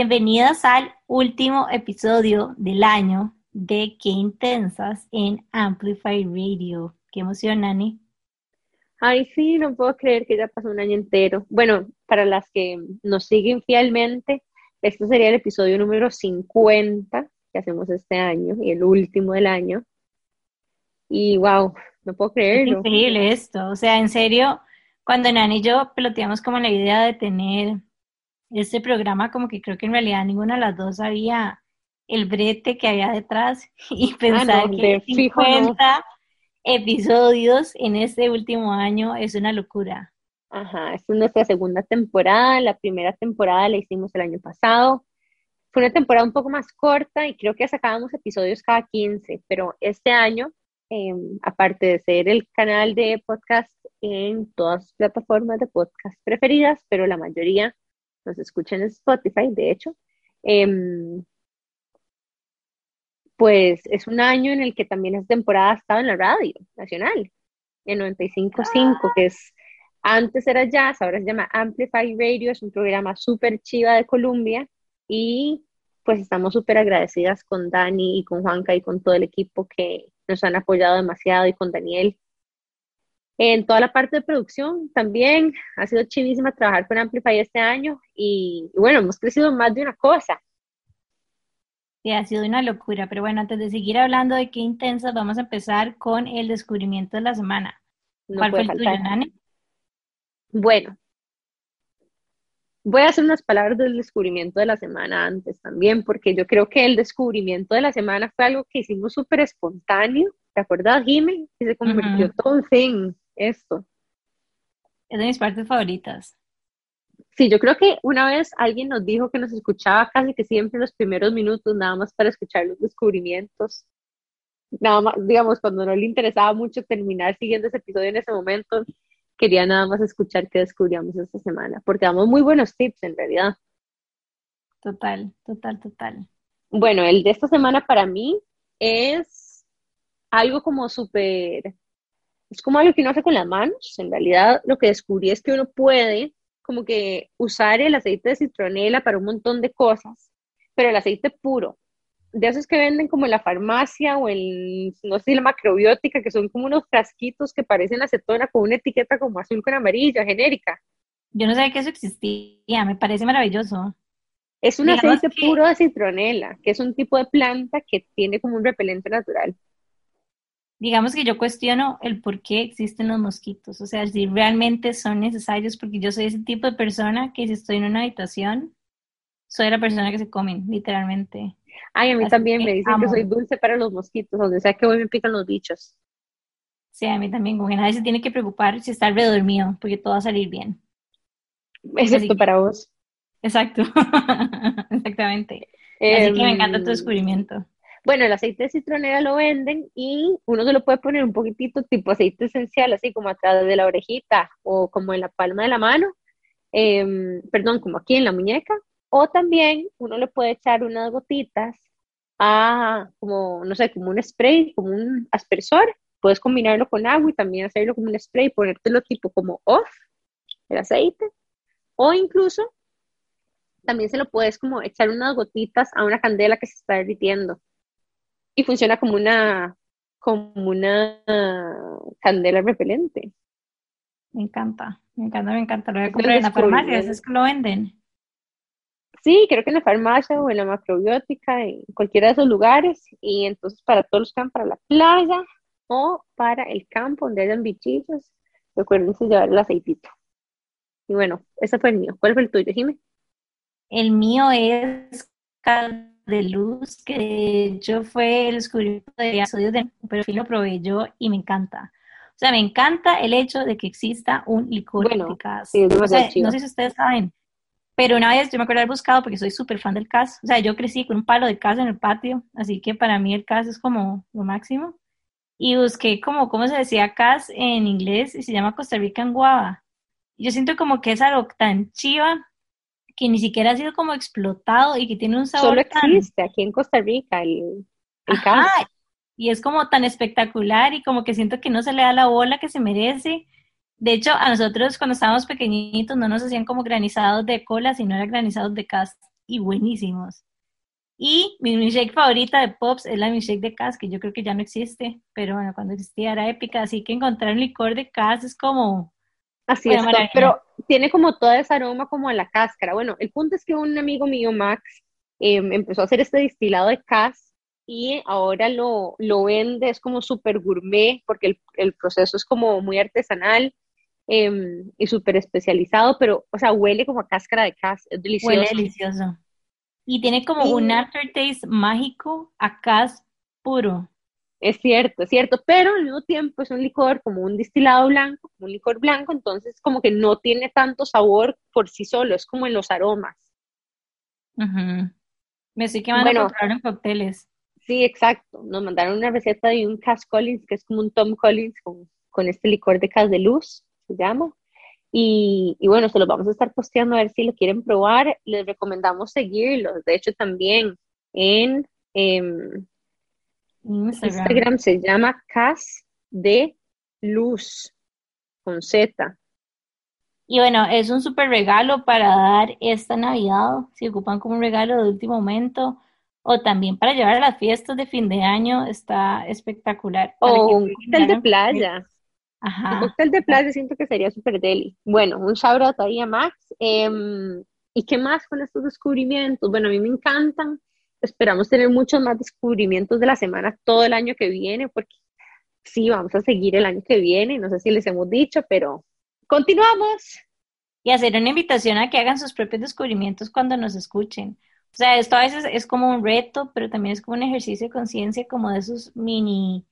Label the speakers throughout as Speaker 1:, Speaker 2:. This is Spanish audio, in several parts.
Speaker 1: Bienvenidas al último episodio del año de Qué Intensas en Amplify Radio. Qué emoción, Nani.
Speaker 2: Ay, sí, no puedo creer que ya pasó un año entero. Bueno, para las que nos siguen fielmente, este sería el episodio número 50 que hacemos este año y el último del año. Y wow, no puedo creerlo.
Speaker 1: Es increíble esto. O sea, en serio, cuando Nani y yo peloteamos como la idea de tener este programa, como que creo que en realidad ninguna de las dos sabía el brete que había detrás y pensar ah, que 50 episodios en este último año es una locura.
Speaker 2: Ajá, esta es nuestra segunda temporada. La primera temporada la hicimos el año pasado. Fue una temporada un poco más corta y creo que sacábamos episodios cada 15, pero este año, em, aparte de ser el canal de podcast en todas las plataformas de podcast preferidas, pero la mayoría nos escuchan en Spotify, de hecho, em, pues es un año en el que también esta temporada ha estado en la radio nacional, en 95.5, que es, antes era jazz, ahora se llama Amplify Radio, es un programa súper chiva de Colombia y pues estamos súper agradecidas con Dani y con Juanca y con todo el equipo que nos han apoyado demasiado y con Daniel en toda la parte de producción también. Ha sido chivísima trabajar con Amplify este año y, bueno, hemos crecido más de una cosa.
Speaker 1: Sí, ha sido una locura, pero bueno, antes de seguir hablando de qué intensas, vamos a empezar con el descubrimiento de la semana. ¿Cuál fue el tuyo, Nani?
Speaker 2: Bueno, voy a hacer unas palabras del descubrimiento de la semana antes también, porque yo creo que el descubrimiento de la semana fue algo que hicimos súper espontáneo. ¿Te acuerdas, Jimmy? Y se convirtió todo en fin esto.
Speaker 1: Es de mis partes favoritas.
Speaker 2: Sí, yo creo que una vez alguien nos dijo que nos escuchaba casi que siempre los primeros minutos, nada más para escuchar los descubrimientos. Nada más, digamos, cuando no le interesaba mucho terminar siguiendo ese episodio en ese momento, quería nada más escuchar qué descubríamos esta semana, porque damos muy buenos tips en realidad.
Speaker 1: Total, total, total.
Speaker 2: Bueno, el de esta semana para mí es algo como súper es como algo que uno hace con las manos. En realidad, lo que descubrí es que uno puede como que usar el aceite de citronela para un montón de cosas, pero el aceite puro, de esos que venden como en la farmacia o en, no sé, la macrobiótica, que son como unos frasquitos que parecen acetona con una etiqueta como azul con amarilla, genérica.
Speaker 1: Yo no sabía que eso existía, me parece maravilloso.
Speaker 2: Es un aceite puro de citronela, que es un tipo de planta que tiene como un repelente natural
Speaker 1: digamos que yo cuestiono el por qué existen los mosquitos, o sea, si realmente son necesarios, porque yo soy ese tipo de persona que si estoy en una habitación, soy la persona que se comen, literalmente.
Speaker 2: Ay, a mí también me dicen que soy dulce para los mosquitos, donde sea que voy me pican los bichos.
Speaker 1: Sí, a mí también, como que nadie se tiene que preocupar si está alrededor mío, porque todo va a salir bien.
Speaker 2: Excepto para vos.
Speaker 1: Exacto, exactamente. Así que me encanta tu em, descubrimiento.
Speaker 2: Bueno, el aceite de citronera lo venden y uno se lo puede poner un poquitito tipo aceite esencial, así como atrás de la orejita o como en la palma de la mano, em, perdón, como aquí en la muñeca. O también uno le puede echar unas gotitas a, como, no sé, como un spray, como un aspersor. Puedes combinarlo con agua y también hacerlo como un spray, ponértelo tipo como off, el aceite. O incluso también se lo puedes como echar unas gotitas a una candela que se está derritiendo y funciona como una, como una candela repelente.
Speaker 1: Me encanta, me encanta, me encanta. Lo voy a comprar en la farmacia, es que lo venden.
Speaker 2: Sí, creo que en la farmacia o en la macrobiótica, en cualquiera de esos lugares. Y entonces para todos los que van para la playa o para el campo donde hayan bichillos, recuerden llevar el aceitito. Y bueno, ese fue el mío. ¿Cuál fue el tuyo, Jimmy?
Speaker 1: El mío es de luz, que yo fue el descubrimiento de episodios de perfil lo probé yo y me encanta. O sea, me encanta el hecho de que exista un licor eficaz. no sé si ustedes saben, pero una vez yo me acuerdo haber buscado porque soy súper fan del CAS. O sea, yo crecí con un palo de CAS en el patio, así que para mí el CAS es como lo máximo. Y busqué como, ¿cómo se decía CAS en inglés? Y se llama Costa Rica en Guava. Yo siento como que es algo tan chiva que ni siquiera ha sido como explotado y que tiene un sabor.
Speaker 2: Solo existe aquí en Costa Rica el, el
Speaker 1: Y es como tan espectacular y como que siento que no se le da la bola que se merece. De hecho, a nosotros cuando estábamos pequeñitos no nos hacían como granizados de cola, sino eran granizados de cast. y buenísimos. Y mi milkshake favorita de Pops es la milkshake de Cas, que yo creo que ya no existe, pero bueno, cuando existía era épica, así que encontrar un licor de Cas es como...
Speaker 2: Así es, pero tiene como todo ese aroma como a la cáscara. Bueno, el punto es que un amigo mío, Max, em, empezó a hacer este destilado de Cas y ahora lo, lo vende, es como súper gourmet, porque el, el, proceso es como muy artesanal em, y súper especializado, pero, o sea, huele como a cáscara de Cas, es delicioso.
Speaker 1: Huele delicioso. Y tiene como un aftertaste mágico a cas puro.
Speaker 2: Es cierto, es cierto, pero al mismo tiempo es un licor como un destilado blanco, un licor blanco, entonces como que no tiene tanto sabor por sí solo, es como en los aromas.
Speaker 1: Me estoy quemando bueno, comprar en cócteles.
Speaker 2: Sí, exacto. Nos mandaron una receta de un Cass Collins, que es como un Tom Collins con, con este licor de Cas de Luz, se llama. Y, bueno, se los vamos a estar posteando a ver si lo quieren probar. Les recomendamos seguirlos. De hecho, también en em, Instagram. se llama Cas de Luz con Z.
Speaker 1: Y bueno, es un súper regalo para dar esta Navidad, si ocupan como un regalo de último momento, o también para llevar a las fiestas de fin de año, está espectacular.
Speaker 2: O un cóctel de playa. Ajá. El cóctel de playa siento que sería súper deli. Bueno, un shout out ahí a Max. Em, ¿Y qué más con estos descubrimientos? Bueno, a mí me encantan. Esperamos tener muchos más descubrimientos de la semana todo el año que viene, porque sí, vamos a seguir el año que viene. No sé si les hemos dicho, pero continuamos.
Speaker 1: Y hacer una invitación a que hagan sus propios descubrimientos cuando nos escuchen. O sea, esto a veces es como un reto, pero también es como un ejercicio de conciencia, como de esos mini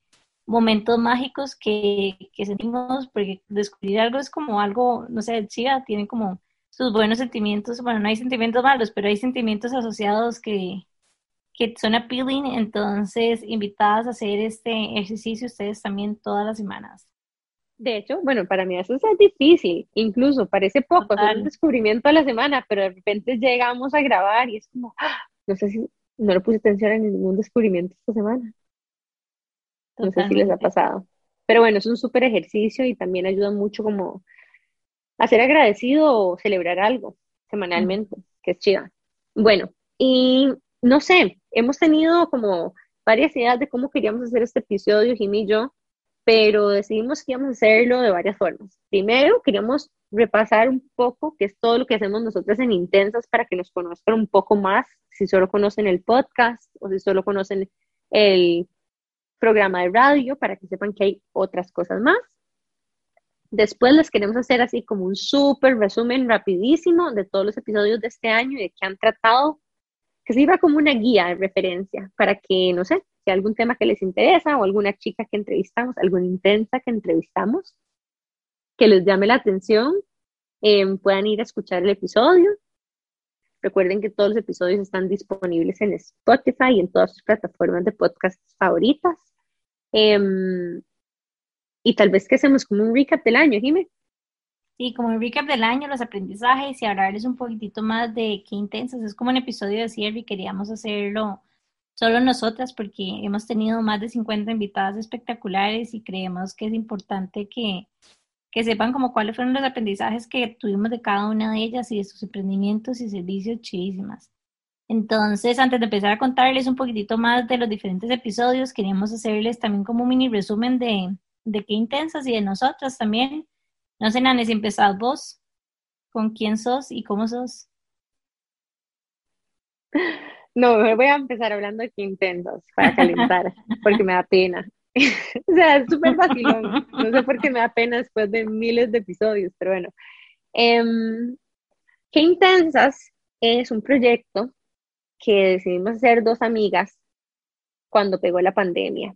Speaker 1: momentos mágicos que, que, sentimos, porque descubrir algo es como algo, no sé, chiva, tiene como sus buenos sentimientos, bueno, no hay sentimientos malos, pero hay sentimientos asociados que, que son appealing, entonces invitadas a hacer este ejercicio ustedes también todas las semanas.
Speaker 2: De hecho, bueno, para mí eso es difícil, incluso parece poco, hacer un descubrimiento a la semana, pero de repente llegamos a grabar y es como, ¡ah! no sé si no le puse atención a ningún descubrimiento esta semana. No sé si les ha pasado. Pero bueno, es un súper ejercicio y también ayuda mucho como a ser agradecido o celebrar algo semanalmente, que es chida. Bueno, y no sé, hemos tenido como varias ideas de cómo queríamos hacer este episodio, Jimmy y yo, pero decidimos que íbamos a hacerlo de varias formas. Primero, queríamos repasar un poco qué es todo lo que hacemos nosotros en Intensas para que nos conozcan un poco más, si solo conocen el podcast o si solo conocen el programa de radio para que sepan que hay otras cosas más. Después les queremos hacer así como un súper resumen rapidísimo de todos los episodios de este año y de qué han tratado, que sirva como una guía de referencia para que, no sé, si algún tema que les interesa o alguna chica que entrevistamos, alguna intensa que entrevistamos, que les llame la atención, eh, puedan ir a escuchar el episodio. Recuerden que todos los episodios están disponibles en Spotify y en todas sus plataformas de podcast favoritas. Em, y tal vez que hacemos como un recap del año, Jimé.
Speaker 1: Sí, como un recap del año, los aprendizajes y hablarles un poquitito más de qué intensas. Es como un episodio de cierre y queríamos hacerlo solo nosotras porque hemos tenido más de 50 invitadas espectaculares y creemos que es importante que, que sepan como cuáles fueron los aprendizajes que tuvimos de cada una de ellas y de sus emprendimientos y servicios chidísimas. Entonces, antes de empezar a contarles un poquitito más de los diferentes episodios, queríamos hacerles también como un mini resumen de, de qué intensas y de nosotras también. No sé, Nane, si empezás vos, con quién sos y cómo sos.
Speaker 2: No, me voy a empezar hablando de qué intensas para calentar, porque me da pena. o sea, es súper fácil, no sé por qué me da pena después de miles de episodios, pero bueno. Em, qué intensas es un proyecto que decidimos hacer dos amigas cuando pegó la pandemia.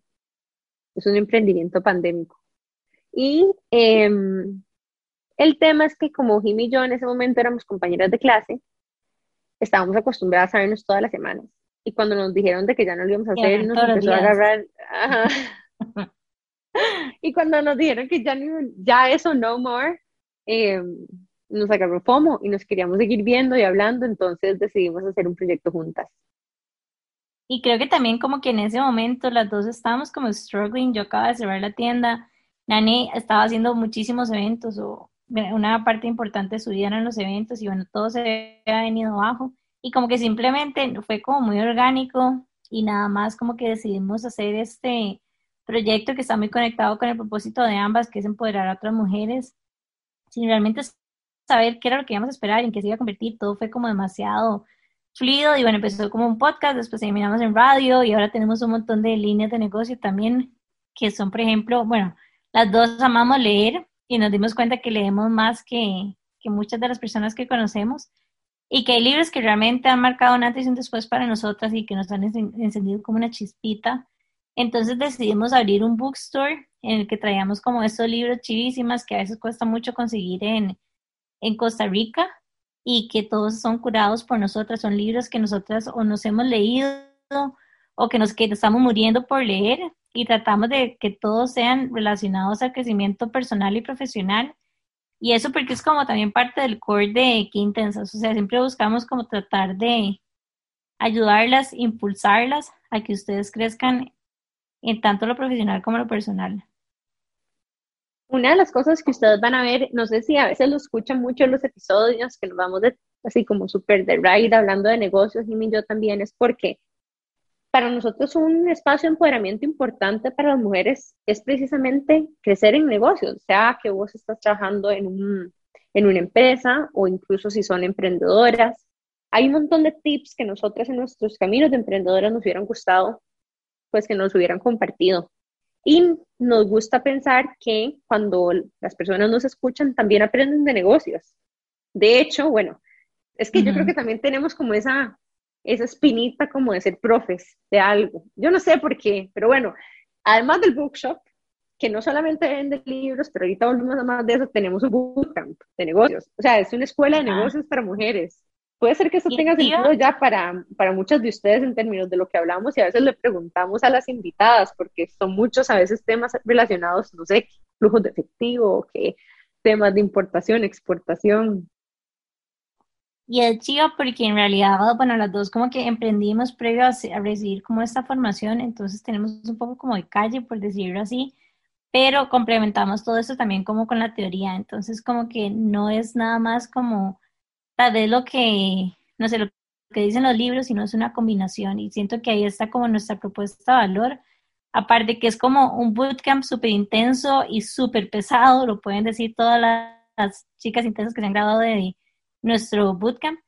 Speaker 2: Es un emprendimiento pandémico. Y em, el tema es que como Jim y yo en ese momento éramos compañeras de clase, estábamos acostumbradas a vernos todas las semanas. Y cuando nos dijeron de que ya no lo íbamos a hacer, nos empezó a agarrar. y cuando nos dijeron que ya, ya eso no more, eh, nos agarró FOMO y nos queríamos seguir viendo y hablando, entonces decidimos hacer un proyecto juntas.
Speaker 1: Y creo que también como que en ese momento las dos estábamos como struggling, yo acababa de cerrar la tienda, Nani estaba haciendo muchísimos eventos o una parte importante de su vida eran los eventos y bueno, todo se había venido abajo. Y como que simplemente fue como muy orgánico y nada más como que decidimos hacer este proyecto que está muy conectado con el propósito de ambas, que es empoderar a otras mujeres, sin realmente saber qué era lo que íbamos a esperar, en qué se iba a convertir, todo fue como demasiado fluido y bueno, empezó como un podcast, después terminamos en radio y ahora tenemos un montón de líneas de negocio también, que son, por ejemplo, bueno, las dos amamos leer y nos dimos cuenta que leemos más que, que muchas de las personas que conocemos y que hay libros que realmente han marcado un antes y un después para nosotras y que nos han encendido como una chispita. Entonces decidimos abrir un bookstore en el que traíamos como estos libros chivísimas que a veces cuesta mucho conseguir en, en Costa Rica y que todos son curados por nosotras, son libros que nosotras o nos hemos leído o que nos que estamos muriendo por leer y tratamos de que todos sean relacionados al crecimiento personal y profesional. Y eso porque es como también parte del core de Qué Intensas, o sea, siempre buscamos como tratar de ayudarlas, impulsarlas a que ustedes crezcan en tanto lo profesional como lo personal.
Speaker 2: Una de las cosas que ustedes van a ver, no sé si a veces lo escuchan mucho en los episodios, que nos vamos así como súper de ride hablando de negocios, y yo también, es porque para nosotros un espacio de empoderamiento importante para las mujeres es precisamente crecer en negocios, sea que vos estás trabajando en, un, en una empresa o incluso si son emprendedoras. Hay un montón de tips que nosotras en nuestros caminos de emprendedoras nos hubieran gustado, pues que nos hubieran compartido. Y nos gusta pensar que cuando las personas nos escuchan, también aprenden de negocios. De hecho, bueno, es que yo creo que también tenemos como esa, esa espinita como de ser profes de algo. Yo no sé por qué, pero bueno, además del bookshop, que no solamente vende libros, pero ahorita volvemos a más de eso, tenemos un bootcamp de negocios. O sea, es una escuela de negocios para mujeres. Puede ser que eso tenga sentido ya para, para muchas de ustedes en términos de lo que hablamos y a veces le preguntamos a las invitadas, porque son muchos a veces temas relacionados, no sé, flujos de efectivo, que temas de importación, exportación.
Speaker 1: Y es chido porque en realidad, bueno, las dos como que emprendimos previo a, a recibir como esta formación, entonces tenemos un poco como de calle, por decirlo así, pero complementamos todo eso también como con la teoría, entonces como que no es nada más como tal vez lo que, no sé, lo que dicen los libros, sino es una combinación. Y siento que ahí está como nuestra propuesta de valor. Aparte que es como un bootcamp súper intenso y súper pesado, lo pueden decir todas las, chicas intensas que se han graduado de nuestro bootcamp,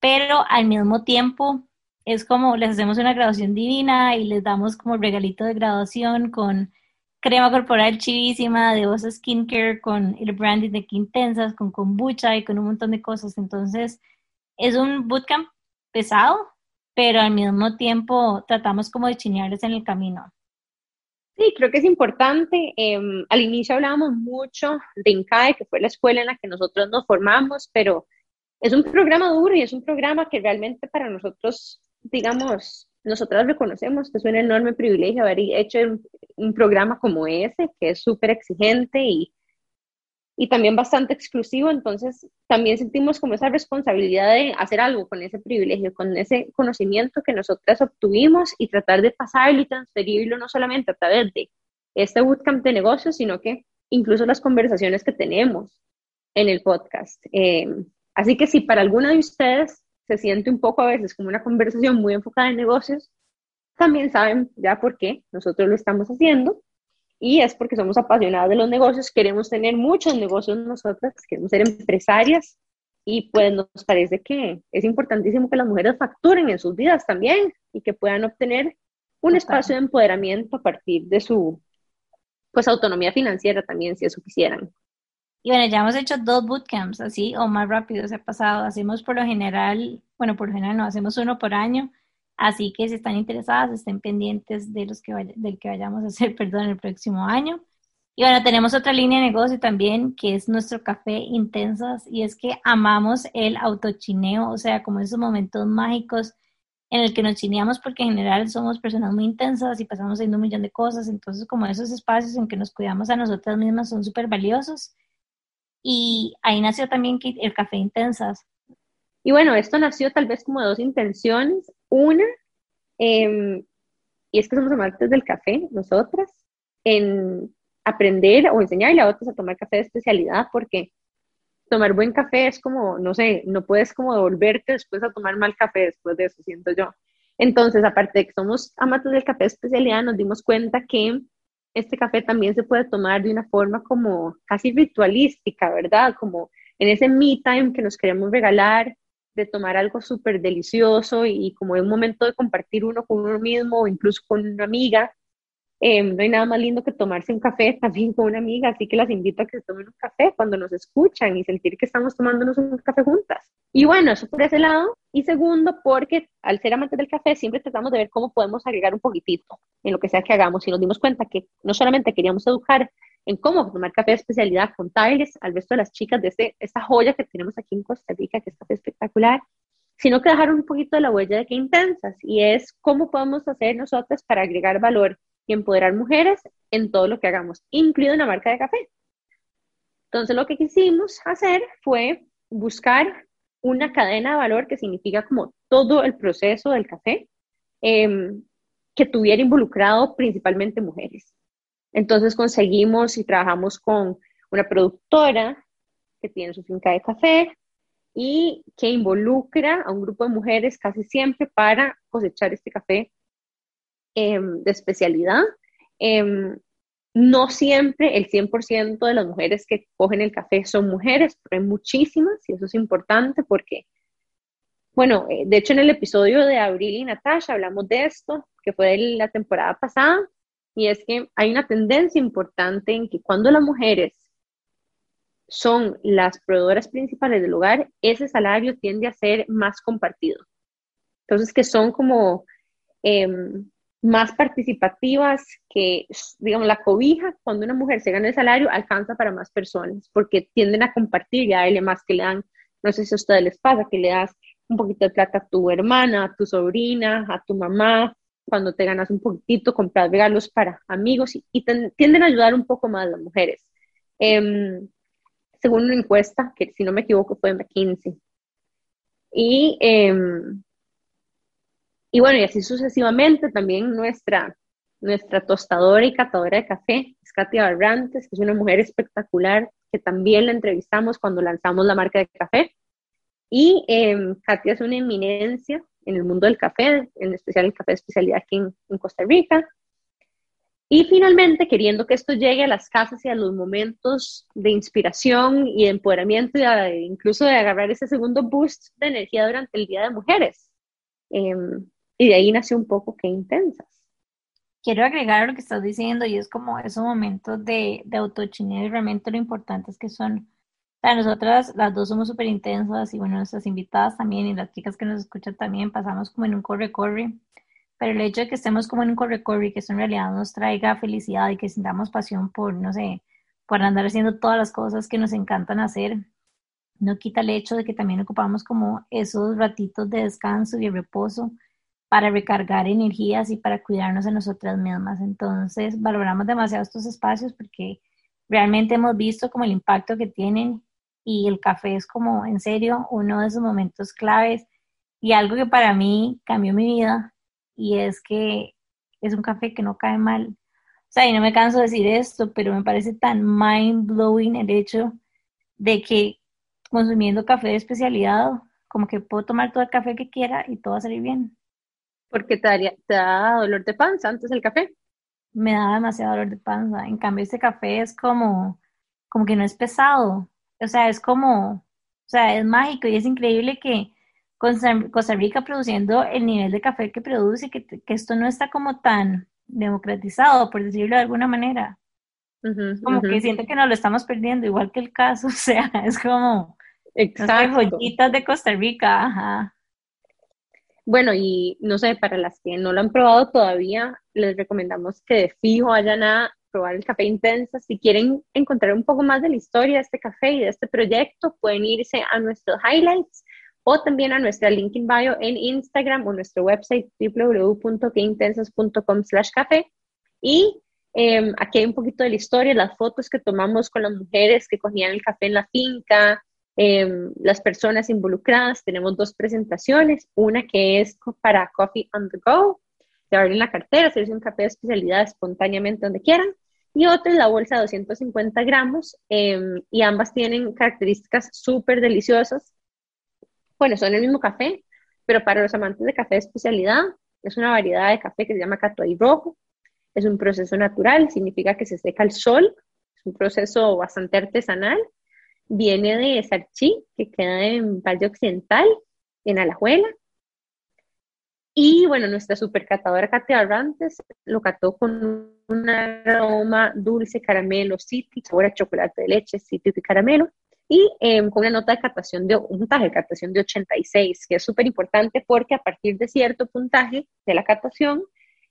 Speaker 1: pero al mismo tiempo es como les hacemos una graduación divina y les damos como regalito de graduación con crema corporal chivísima, de Osa Skincare, con el branding de Quintensas, con kombucha y con un montón de cosas. Entonces, es un bootcamp pesado, pero al mismo tiempo tratamos como de chinearles en el camino.
Speaker 2: Sí, creo que es importante. Em, al inicio hablábamos mucho de INCAE, que fue la escuela en la que nosotros nos formamos, pero es un programa duro y es un programa que realmente para nosotros, digamos, nosotras reconocemos que es un enorme privilegio haber hecho un, programa como ese, que es súper exigente y, y también bastante exclusivo, entonces también sentimos como esa responsabilidad de hacer algo con ese privilegio, con ese conocimiento que nosotras obtuvimos y tratar de pasarlo y transferirlo no solamente a través de este bootcamp de negocios, sino que incluso las conversaciones que tenemos en el podcast. Eh, así que si para alguno de ustedes se siente un poco a veces como una conversación muy enfocada en negocios, también saben ya por qué nosotros lo estamos haciendo. Y es porque somos apasionadas de los negocios, queremos tener muchos negocios nosotras, queremos ser empresarias. Y pues nos parece que es importantísimo que las mujeres facturen en sus vidas también y que puedan obtener un espacio de empoderamiento a partir de su pues autonomía financiera también si eso quisieran.
Speaker 1: Y bueno, ya hemos hecho dos bootcamps, así o más rápido se ha pasado. Hacemos por lo general, bueno, por lo general no, hacemos uno por año. Así que si están interesadas, estén pendientes de los que del que vayamos a hacer, perdón, el próximo año. Y bueno, tenemos otra línea de negocio también, que es nuestro café intensas, y es que amamos el autochineo, o sea, como esos momentos mágicos en el que nos chineamos, porque en general somos personas muy intensas y pasamos haciendo un millón de cosas, entonces como esos espacios en que nos cuidamos a nosotras mismas son súper valiosos y ahí nació también el café intensas.
Speaker 2: Y bueno, esto nació tal vez como dos intenciones. Una, em, y es que somos amantes del café, nosotras, en aprender o enseñarle a otros a tomar café de especialidad, porque tomar buen café es como, no sé, no puedes como devolverte después a tomar mal café después de eso, siento yo. Entonces, aparte de que somos amantes del café especialidad, nos dimos cuenta que este café también se puede tomar de una forma como casi ritualística, ¿verdad? Como en ese me time que nos queremos regalar, de tomar algo súper delicioso y, como en un momento de compartir uno con uno mismo o incluso con una amiga. Eh, no hay nada más lindo que tomarse un café también con una amiga, así que las invito a que se tomen un café cuando nos escuchan y sentir que estamos tomándonos un café juntas. Y bueno, eso por ese lado. Y segundo, porque al ser amantes del café siempre tratamos de ver cómo podemos agregar un poquitito en lo que sea que hagamos y nos dimos cuenta que no solamente queríamos educar en cómo tomar café de especialidad, contarles al resto de las chicas de este, esta joya que tenemos aquí en Costa Rica, que es café espectacular, sino que dejar un poquito de la huella de qué intensas, y es cómo podemos hacer nosotros para agregar valor y empoderar mujeres en todo lo que hagamos, incluido una marca de café. Entonces lo que quisimos hacer fue buscar una cadena de valor que significa como todo el proceso del café, em, que tuviera involucrado principalmente mujeres. Entonces conseguimos y trabajamos con una productora que tiene su finca de café y que involucra a un grupo de mujeres casi siempre para cosechar este café em, de especialidad. Em, no siempre el 100% de las mujeres que cogen el café son mujeres, pero hay muchísimas y eso es importante porque, bueno, eh, de hecho en el episodio de Abril y Natasha hablamos de esto, que fue de la temporada pasada, y es que hay una tendencia importante en que cuando las mujeres son las proveedoras principales del hogar, ese salario tiende a ser más compartido. Entonces, que son como em, más participativas, que, digamos, la cobija, cuando una mujer se gana el salario, alcanza para más personas, porque tienden a compartir y a darle más que le dan, no sé si a ustedes les pasa, que le das un poquito de plata a tu hermana, a tu sobrina, a tu mamá, cuando te ganas un poquitito, comprar regalos para amigos y, tienden a ayudar un poco más las mujeres. Em, según una encuesta, que si no me equivoco fue de McKinsey. Y, em, y bueno, y así sucesivamente, también nuestra, nuestra tostadora y catadora de café es Katia Barrantes, que es una mujer espectacular, que también la entrevistamos cuando lanzamos la marca de café. Y eh, Katia es una eminencia en el mundo del café, en especial el café de especialidad aquí en, Costa Rica. Y finalmente, queriendo que esto llegue a las casas y a los momentos de inspiración y de empoderamiento, y incluso de agarrar ese segundo boost de energía durante el Día de Mujeres. Em, y de ahí nació un poco qué intensas.
Speaker 1: Quiero agregar lo que estás diciendo, y es como esos momentos de, de autochineo, y realmente lo importante es que son para nosotras, las dos somos súper intensas y bueno, nuestras invitadas también y las chicas que nos escuchan también pasamos como en un corre-corre. Pero el hecho de que estemos como en un corre-corre que eso en realidad nos traiga felicidad y que sintamos pasión por, no sé, por andar haciendo todas las cosas que nos encantan hacer, no quita el hecho de que también ocupamos como esos ratitos de descanso y de reposo para recargar energías y para cuidarnos de nosotras mismas. Entonces, valoramos demasiado estos espacios porque realmente hemos visto como el impacto que tienen y el café es como en serio uno de esos momentos claves y algo que para mí cambió mi vida y es que es un café que no cae mal. O sea, y no me canso de decir esto, pero me parece tan mind blowing el hecho de que consumiendo café de especialidad, como que puedo tomar todo el café que quiera y todo va a salir bien.
Speaker 2: Porque te, daría, te da dolor de panza antes el café.
Speaker 1: Me da demasiado dolor de panza. En cambio, este café es como, como que no es pesado o sea, es como, o sea, es mágico y es increíble que Costa Rica produciendo el nivel de café que produce, que, que esto no está como tan democratizado, por decirlo de alguna manera. como que siento que nos lo estamos perdiendo, igual que el caso, o sea, es como Exacto. joyitas de Costa Rica, ajá.
Speaker 2: Bueno, y no sé, para las que no lo han probado todavía, les recomendamos que de fijo vayan a probar el café intensa. Si quieren encontrar un poco más de la historia de este café y de este proyecto, pueden irse a nuestros highlights o también a nuestra link in bio en Instagram o nuestro website www.queintensas.com slash café. Y em, aquí hay un poquito de la historia, las fotos que tomamos con las mujeres que cogían el café en la finca, em, las personas involucradas. Tenemos dos presentaciones, una que es para Coffee on the Go, de abrir la cartera, hacerse un café de especialidad espontáneamente donde quieran, y otra es la bolsa de 250 gramos em, y ambas tienen características súper deliciosas. Bueno, son el mismo café, pero para los amantes de café de especialidad, es una variedad de café que se llama Catuay Rojo. Es un proceso natural, significa que se seca al sol, es un proceso bastante artesanal. Viene de Sarchí, que queda en Valle Occidental, en Alajuela. Y bueno, nuestra supercatadora Katia Arrantes lo cató con un aroma dulce, caramelo, cítrico, sabor a chocolate de leche, cítrico y caramelo. Y em, con una nota de catación de un puntaje de catación de 86, que es súper importante porque a partir de cierto puntaje de la catación,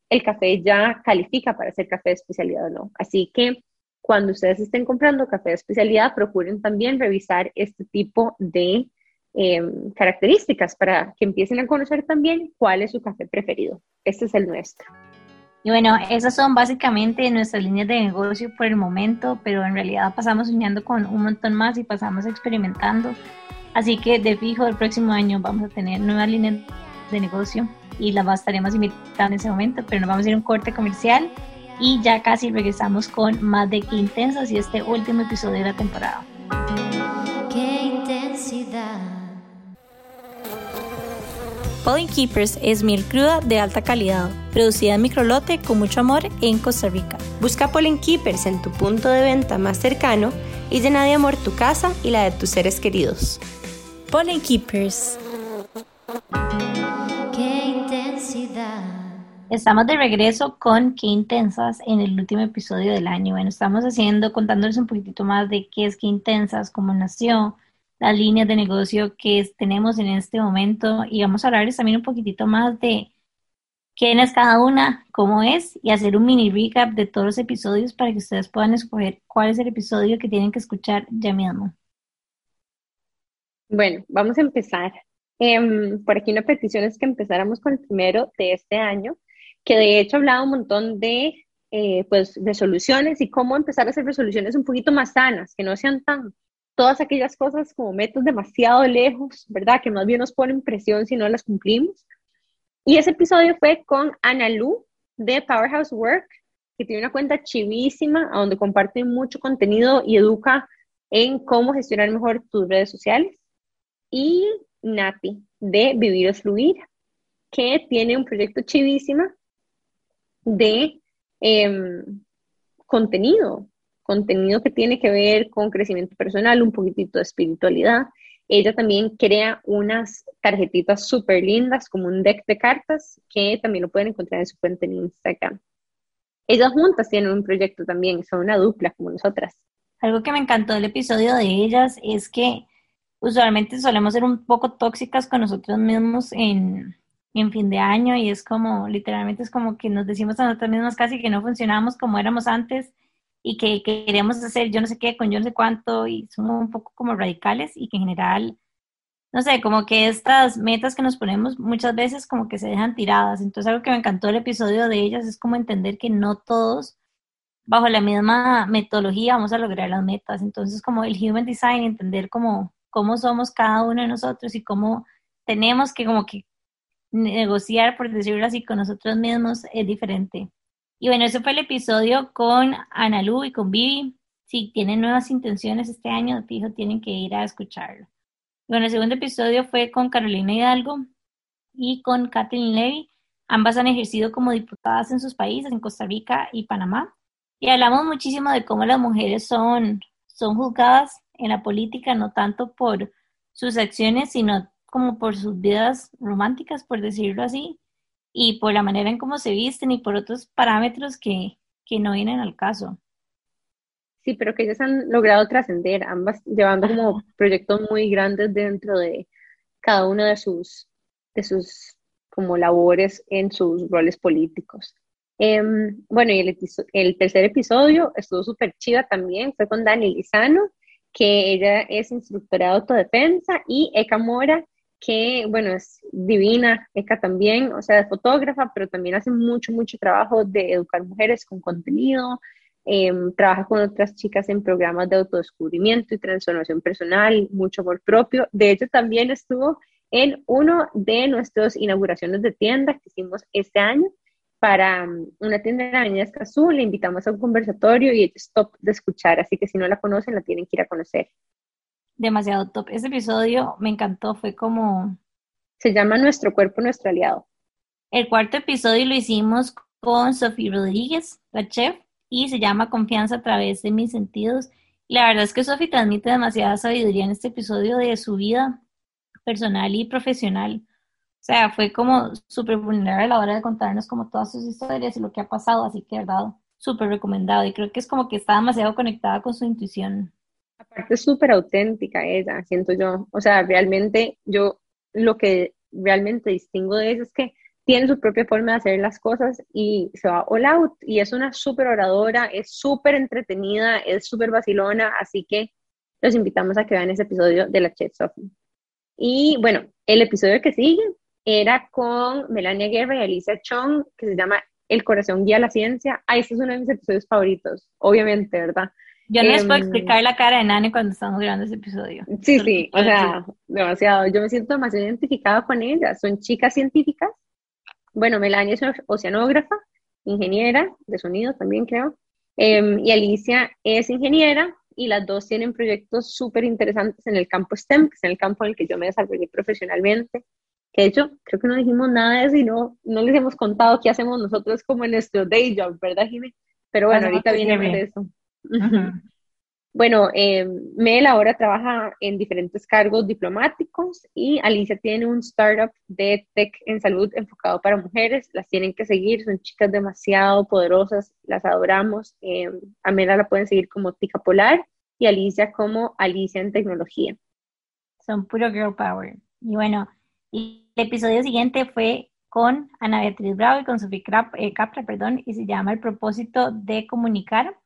Speaker 2: el café ya califica para ser café de especialidad o no. Así que cuando ustedes estén comprando café de especialidad, procuren también revisar este tipo de Em, características para que empiecen a conocer también cuál es su café preferido. Este es el nuestro.
Speaker 1: Y bueno, esas son básicamente nuestras líneas de negocio por el momento, pero en realidad pasamos soñando con un montón más y pasamos experimentando. Así que de fijo el próximo año vamos a tener nuevas líneas de negocio y las estaremos invitando en ese momento, pero nos vamos a ir a un corte comercial y ya casi regresamos con más de Qué Intensas y este último episodio de la temporada. Qué intensidad. Pollen Keepers es miel cruda de alta calidad, producida en microlote con mucho amor en Costa Rica.
Speaker 3: Busca Pollen Keepers en tu punto de venta más cercano y llena de amor tu casa y la de tus seres queridos.
Speaker 1: Pollen Keepers. Qué intensidad. Estamos de regreso con Qué Intensas en el último episodio del año. Bueno, estamos haciendo, contándoles un poquitito más de qué es Qué Intensas, cómo nació, las líneas de negocio que tenemos en este momento y vamos a hablarles también un poquitito más de quién es cada una, cómo es y hacer un mini recap de todos los episodios para que ustedes puedan escoger cuál es el episodio que tienen que escuchar ya mismo.
Speaker 2: Bueno, vamos a empezar. Em, por aquí una petición es que empezáramos con el primero de este año, que de hecho hablaba un montón de eh, pues resoluciones y cómo empezar a hacer resoluciones un poquito más sanas, que no sean tan todas aquellas cosas como metas demasiado lejos, ¿verdad? Que más bien nos ponen presión si no las cumplimos. Y ese episodio fue con Ana Lu de Powerhouse Work, que tiene una cuenta chivísima, donde comparte mucho contenido y educa en cómo gestionar mejor tus redes sociales. Y Nati de Vivir o Fluir, que tiene un proyecto chivísima de em, contenido, contenido que tiene que ver con crecimiento personal, un poquitito de espiritualidad. Ella también crea unas tarjetitas súper lindas, como un deck de cartas, que también lo pueden encontrar en su cuenta en Instagram. Ellas juntas tienen un proyecto también, son una dupla como nosotras.
Speaker 1: Algo que me encantó del episodio de ellas es que usualmente solemos ser un poco tóxicas con nosotros mismos en, en fin de año y es como, literalmente es como que nos decimos a nosotros mismos casi que no funcionamos como éramos antes y que queremos hacer yo no sé qué con yo no sé cuánto y son un poco como radicales y que en general, no sé, como que estas metas que nos ponemos muchas veces como que se dejan tiradas. Entonces algo que me encantó del episodio de ellas es como entender que no todos bajo la misma metodología vamos a lograr las metas. Entonces como el human design, entender cómo, cómo somos cada uno de nosotros y cómo tenemos que como que negociar, por decirlo así, con nosotros mismos es diferente. Y bueno, ese fue el episodio con Analu y con Vivi. Si tienen nuevas intenciones este año, fijo, tienen que ir a escucharlo. Bueno, el segundo episodio fue con Carolina Hidalgo y con Kathleen Levy. Ambas han ejercido como diputadas en sus países, en Costa Rica y Panamá. Y hablamos muchísimo de cómo las mujeres son, son juzgadas en la política, no tanto por sus acciones, sino como por sus vidas románticas, por decirlo así, y por la manera en cómo se visten y por otros parámetros que, que no vienen al caso.
Speaker 2: Sí, pero que ellas han logrado trascender, ambas llevando como proyectos muy grandes dentro de cada una de sus, de sus como labores en sus roles políticos. Em, bueno, y el, el, tercer episodio estuvo súper chiva también, fue con Dani Lizano, que ella es instructora de autodefensa, y Eka Mora, que, bueno, es divina, Eka también, o sea, es fotógrafa, pero también hace mucho, mucho trabajo de educar mujeres con contenido, em, trabaja con otras chicas en programas de autodescubrimiento y transformación personal, mucho amor propio. De hecho, también estuvo en uno de nuestras inauguraciones de tiendas que hicimos este año. para um, una tienda en la Avenida Escazú, le invitamos a un conversatorio y es top de escuchar, así que si no la conocen, la tienen que ir a conocer.
Speaker 1: Demasiado top. Ese episodio me encantó, fue como...
Speaker 2: Se llama Nuestro cuerpo, nuestro aliado.
Speaker 1: El cuarto episodio lo hicimos con Sofía Rodríguez, la chef, y se llama Confianza a través de mis sentidos. Y la verdad es que Sofía transmite demasiada sabiduría en este episodio de su vida personal y profesional. O sea, fue como súper vulnerable a la hora de contarnos como todas sus historias y lo que ha pasado, así que, verdad, súper recomendado. Y creo que es como que está demasiado conectada con su intuición.
Speaker 2: Aparte, súper auténtica ella, siento yo. O sea, realmente yo lo que realmente distingo de ella es que tiene su propia forma de hacer las cosas y se va all out. Y es una súper oradora, es súper entretenida, es súper vacilona, así que los invitamos a que vean ese episodio de la Chef Sophie. Y bueno, el episodio que sigue era con Melania Guerra y Alicia Chong, que se llama El corazón guía la ciencia. Ah, este es uno de mis episodios favoritos, obviamente, ¿verdad?
Speaker 1: Yo no les puedo em, explicar la cara de Nani cuando estamos grabando ese episodio.
Speaker 2: Sí, sí, o sea, demasiado. Yo me siento demasiado identificada con ellas. Son chicas científicas. Bueno, Melania es oceanógrafa, ingeniera de sonido también creo. Em, y Alicia es ingeniera y las dos tienen proyectos súper interesantes en el campo STEM, que es en el campo en el que yo me desarrollé profesionalmente. Que de hecho, creo que no dijimos nada de eso y no, no les hemos contado qué hacemos nosotros como en nuestro day job, ¿verdad, Jimmy? Pero bueno, ahorita viene de eso. Bueno, eh, Mel ahora trabaja en diferentes cargos diplomáticos y Alicia tiene un startup de tech en salud enfocado para mujeres. Las tienen que seguir, son chicas demasiado poderosas, las adoramos. Eh, a Mela la pueden seguir como Tica Polar y Alicia como Alicia en tecnología.
Speaker 1: Son puro girl power. Y bueno, el episodio siguiente fue con Ana Beatriz Bravo y con Sofía eh, Capra, perdón, y se llama El propósito de comunicar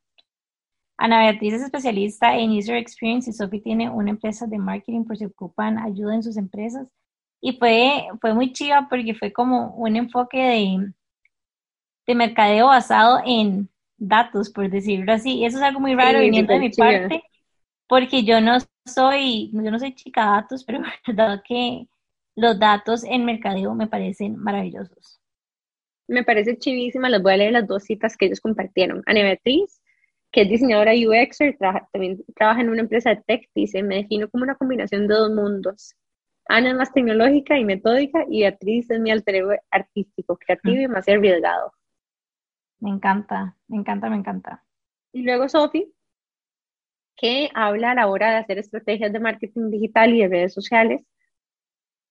Speaker 1: Ana Beatriz es especialista en User Experience y Sophie tiene una empresa de marketing por si ocupan ayuda en sus empresas. Y fue, fue muy chiva porque fue como un enfoque de, de mercadeo basado en datos, por decirlo así. Y eso es algo muy raro viniendo de mi parte, porque yo no soy, yo no soy chica datos, pero verdad que los datos en mercadeo me parecen maravillosos.
Speaker 2: Me parece chivísima, les voy a leer las dos citas que ellos compartieron. Ana Beatriz que es diseñadora UX y también trabaja en una empresa de tech, dice, me defino como una combinación de dos mundos. Ana es más tecnológica y metódica y Beatriz es mi alter ego artístico, creativo y más arriesgado.
Speaker 1: Me encanta, me encanta, me encanta.
Speaker 2: Y luego Sophie, que habla a la hora de hacer estrategias de marketing digital y de redes sociales,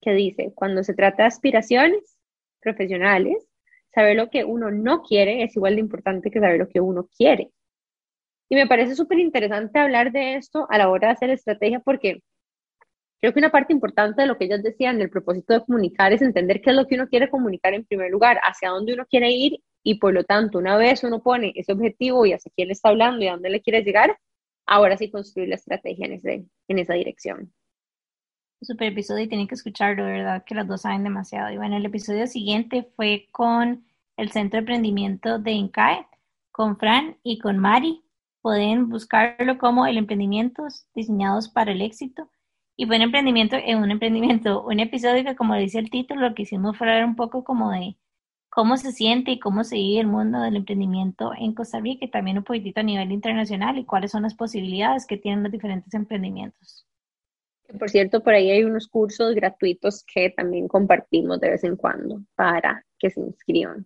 Speaker 2: que dice, cuando se trata de aspiraciones profesionales, saber lo que uno no quiere es igual de importante que saber lo que uno quiere. Y me parece súper interesante hablar de esto a la hora de hacer estrategia porque creo que una parte importante de lo que ellas decían, del propósito de comunicar, es entender qué es lo que uno quiere comunicar en primer lugar, hacia dónde uno quiere ir y por lo tanto, una vez uno pone ese objetivo y hacia quién le está hablando y a dónde le quiere llegar, ahora sí construir la estrategia en, esa dirección.
Speaker 1: Super episodio y tienen que escucharlo, verdad que las dos saben demasiado. Y bueno, el episodio siguiente fue con el Centro de Emprendimiento de INCAE, con Fran y con Mari. Pueden buscarlo como el emprendimientos diseñados para el éxito. Y fue un emprendimiento en un emprendimiento, un episodio que como dice el título, lo que hicimos fue hablar un poco como de cómo se siente y cómo se vive el mundo del emprendimiento en Costa Rica y también un poquitito a nivel internacional y cuáles son las posibilidades que tienen los diferentes emprendimientos.
Speaker 2: Por cierto, por ahí hay unos cursos gratuitos que también compartimos de vez en cuando para que se inscriban.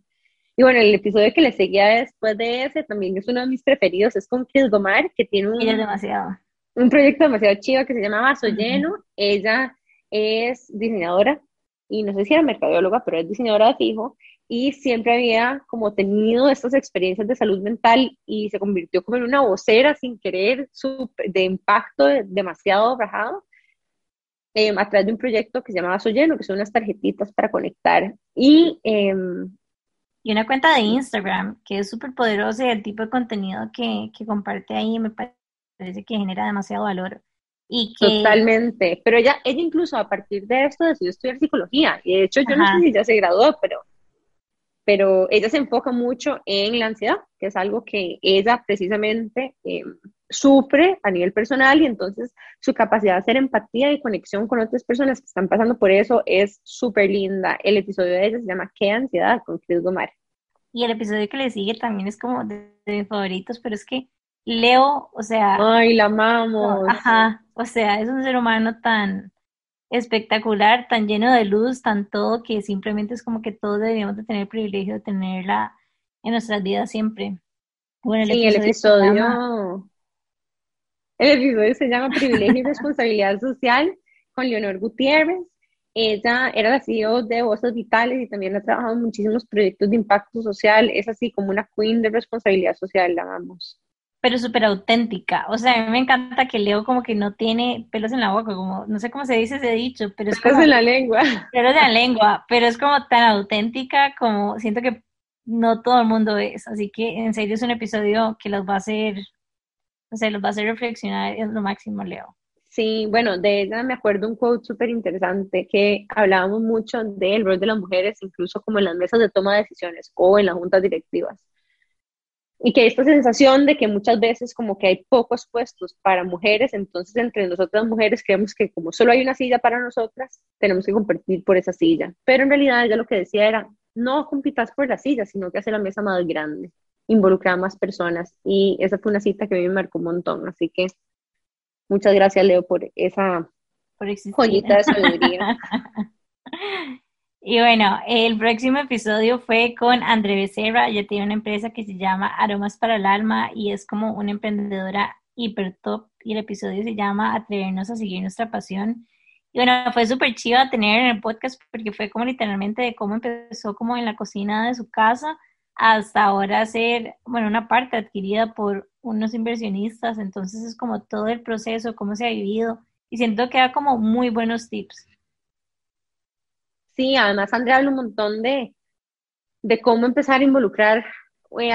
Speaker 2: Y bueno, el episodio que le seguía después de ese también es uno de mis preferidos, es con Chris Gomar, que tiene un,
Speaker 1: demasiado.
Speaker 2: un proyecto demasiado chido que se llama Vaso Lleno. Ella es diseñadora y no sé si era mercadóloga, pero es diseñadora de fijo y siempre había como tenido estas experiencias de salud mental y se convirtió como en una vocera sin querer de impacto demasiado bajado eh, a través de un proyecto que se llama Vaso Lleno, que son unas tarjetitas para conectar. Y em,
Speaker 1: y una cuenta de Instagram que es súper poderosa y el tipo de contenido que, que, comparte ahí me parece que genera demasiado valor. Y que...
Speaker 2: Totalmente, pero ella, ella incluso a partir de esto decidió estudiar psicología. Y de hecho yo no sé si ya se graduó, pero, pero ella se enfoca mucho en la ansiedad, que es algo que ella precisamente eh, sufre a nivel personal y entonces su capacidad de hacer empatía y conexión con otras personas que están pasando por eso es súper linda. El episodio de ella se llama ¿Qué ansiedad? con Chris Gomar.
Speaker 1: Y el episodio que le sigue también es como de, mis favoritos, pero es que Leo, o sea...
Speaker 2: Ay, la amamos.
Speaker 1: Ajá, o sea, es un ser humano tan espectacular, tan lleno de luz, tan todo, que simplemente es como que todos deberíamos de tener el privilegio de tenerla en nuestras vidas siempre.
Speaker 2: Bueno, el sí, episodio el episodio... El episodio se llama Privilegio y Responsabilidad Social con Leonor Gutiérrez. Ella era la CEO de Voces Vitales y también ha trabajado en muchísimos proyectos de impacto social. Es así como una queen de responsabilidad social, la amamos.
Speaker 1: Pero súper auténtica. O sea, a mí me encanta que Leo como que no tiene pelos en la boca, como, no sé cómo se dice ese dicho, pero es
Speaker 2: pelos en la lengua.
Speaker 1: Pelos en la lengua, pero es como tan auténtica como siento que no todo el mundo es. Así que en serio es un episodio que los va a hacer, o sea, los va a hacer reflexionar, es lo máximo, Leo.
Speaker 2: Sí, bueno, de ella me acuerdo un quote súper interesante que hablábamos mucho del rol de las mujeres, incluso como en las mesas de toma de decisiones o en las juntas directivas. Y que esta sensación de que muchas veces como que hay pocos puestos para mujeres, entonces entre nosotras mujeres creemos que como solo hay una silla para nosotras, tenemos que competir por esa silla. Pero en realidad ella lo que decía era, no compitas por la silla, sino que hace la mesa más grande, involucrar a más personas. Y esa fue una cita que a mí me marcó un montón, así que Muchas gracias, Leo, por esa por joyita de sabiduría.
Speaker 1: y bueno, el próximo episodio fue con André Becerra. Ella tiene una empresa que se llama Aromas para el Alma y es como una emprendedora hiper top. Y el episodio se llama Atrevernos a seguir nuestra pasión. Y bueno, fue súper chido tener en el podcast porque fue como literalmente de cómo empezó como en la cocina de su casa hasta ahora ser, bueno, una parte adquirida por unos inversionistas, entonces es como todo el proceso, cómo se ha vivido, y siento que da como muy buenos tips.
Speaker 2: Sí, además Andrea habla un montón de, de cómo empezar a involucrar eh,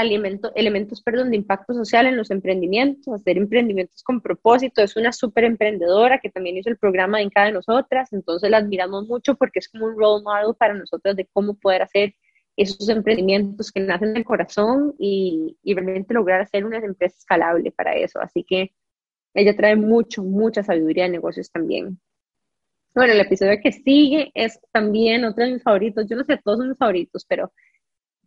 Speaker 2: elementos perdón, de impacto social en los emprendimientos, hacer emprendimientos con propósito. Es una súper emprendedora que también hizo el programa en cada de nosotras, entonces la admiramos mucho porque es como un role model para nosotros de cómo poder hacer esos emprendimientos que nacen del corazón y, y realmente lograr hacer una empresa escalable para eso. Así que ella trae mucho, mucha sabiduría de negocios también. Bueno, el episodio que sigue es también otro de mis favoritos. Yo no sé, todos son mis favoritos, pero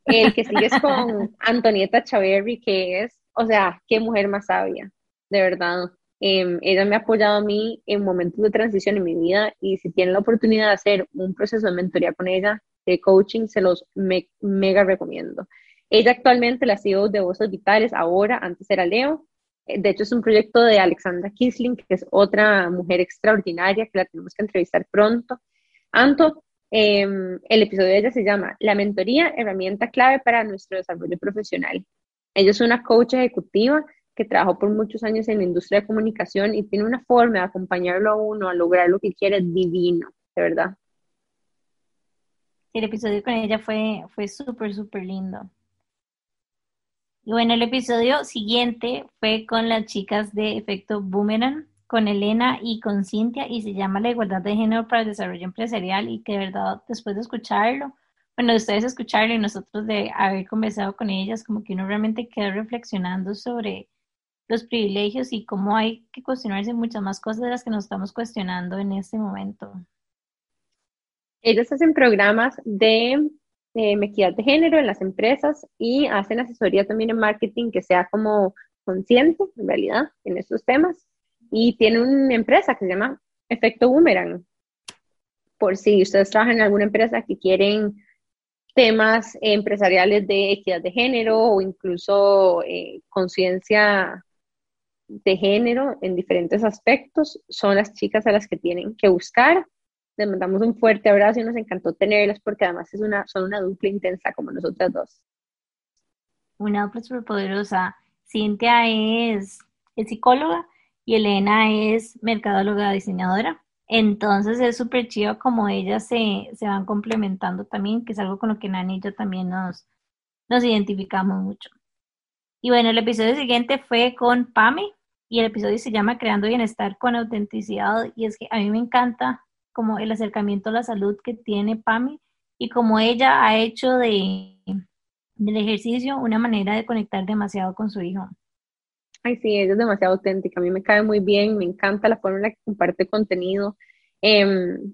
Speaker 2: el que sigue es con Antonieta Chaverri, que es, o sea, qué mujer más sabia, de verdad. Em, ella me ha apoyado a mí en momentos de transición en mi vida y si tienen la oportunidad de hacer un proceso de mentoría con ella, de coaching, se los mega recomiendo. Ella actualmente la CEO de Voces Vitales, ahora, antes era Leo. Eh, de hecho, es un proyecto de Alexandra Kisling, que es otra mujer extraordinaria que la tenemos que entrevistar pronto. Anto, em, el episodio de ella se llama La mentoría, herramienta clave para nuestro desarrollo profesional. Ella es una coach ejecutiva que trabajó por muchos años en la industria de comunicación y tiene una forma de acompañarlo a uno a lograr lo que quiere divino, de verdad
Speaker 1: el episodio con ella fue, fue súper, súper lindo. Y bueno, el episodio siguiente fue con las chicas de Efecto Boomerang, con Elena y con Cintia, y se llama La igualdad de género para el desarrollo empresarial, y que de verdad, después de escucharlo, bueno, de ustedes escucharlo y nosotros de haber conversado con ellas, como que uno realmente queda reflexionando sobre los privilegios y cómo hay que cuestionarse muchas más cosas de las que nos estamos cuestionando en este momento.
Speaker 2: Ellos hacen programas de eh, equidad de género en las empresas y hacen asesoría también en marketing que sea como consciente, en realidad, en estos temas. Y tienen una empresa que se llama Efecto Boomerang. Por si ustedes trabajan en alguna empresa que quieren temas empresariales de equidad de género o incluso eh, conciencia de género en diferentes aspectos, son las chicas a las que tienen que buscar les mandamos un fuerte abrazo y nos encantó tenerlas porque además es una, son una dupla intensa como nosotras dos.
Speaker 1: Una dupla súper poderosa. Cintia es, psicóloga y Elena es mercadóloga diseñadora. Entonces es súper chido como ellas se, se, van complementando también, que es algo con lo que Nani y yo también nos, nos identificamos mucho. Y bueno, el episodio siguiente fue con Pame y el episodio se llama Creando Bienestar con Autenticidad y es que a mí me encanta como el acercamiento a la salud que tiene Pami y como ella ha hecho de, del ejercicio una manera de conectar demasiado con su hijo.
Speaker 2: Ay, sí, ella es demasiado auténtica, a mí me cae muy bien, me encanta la forma en la que comparte contenido. Em,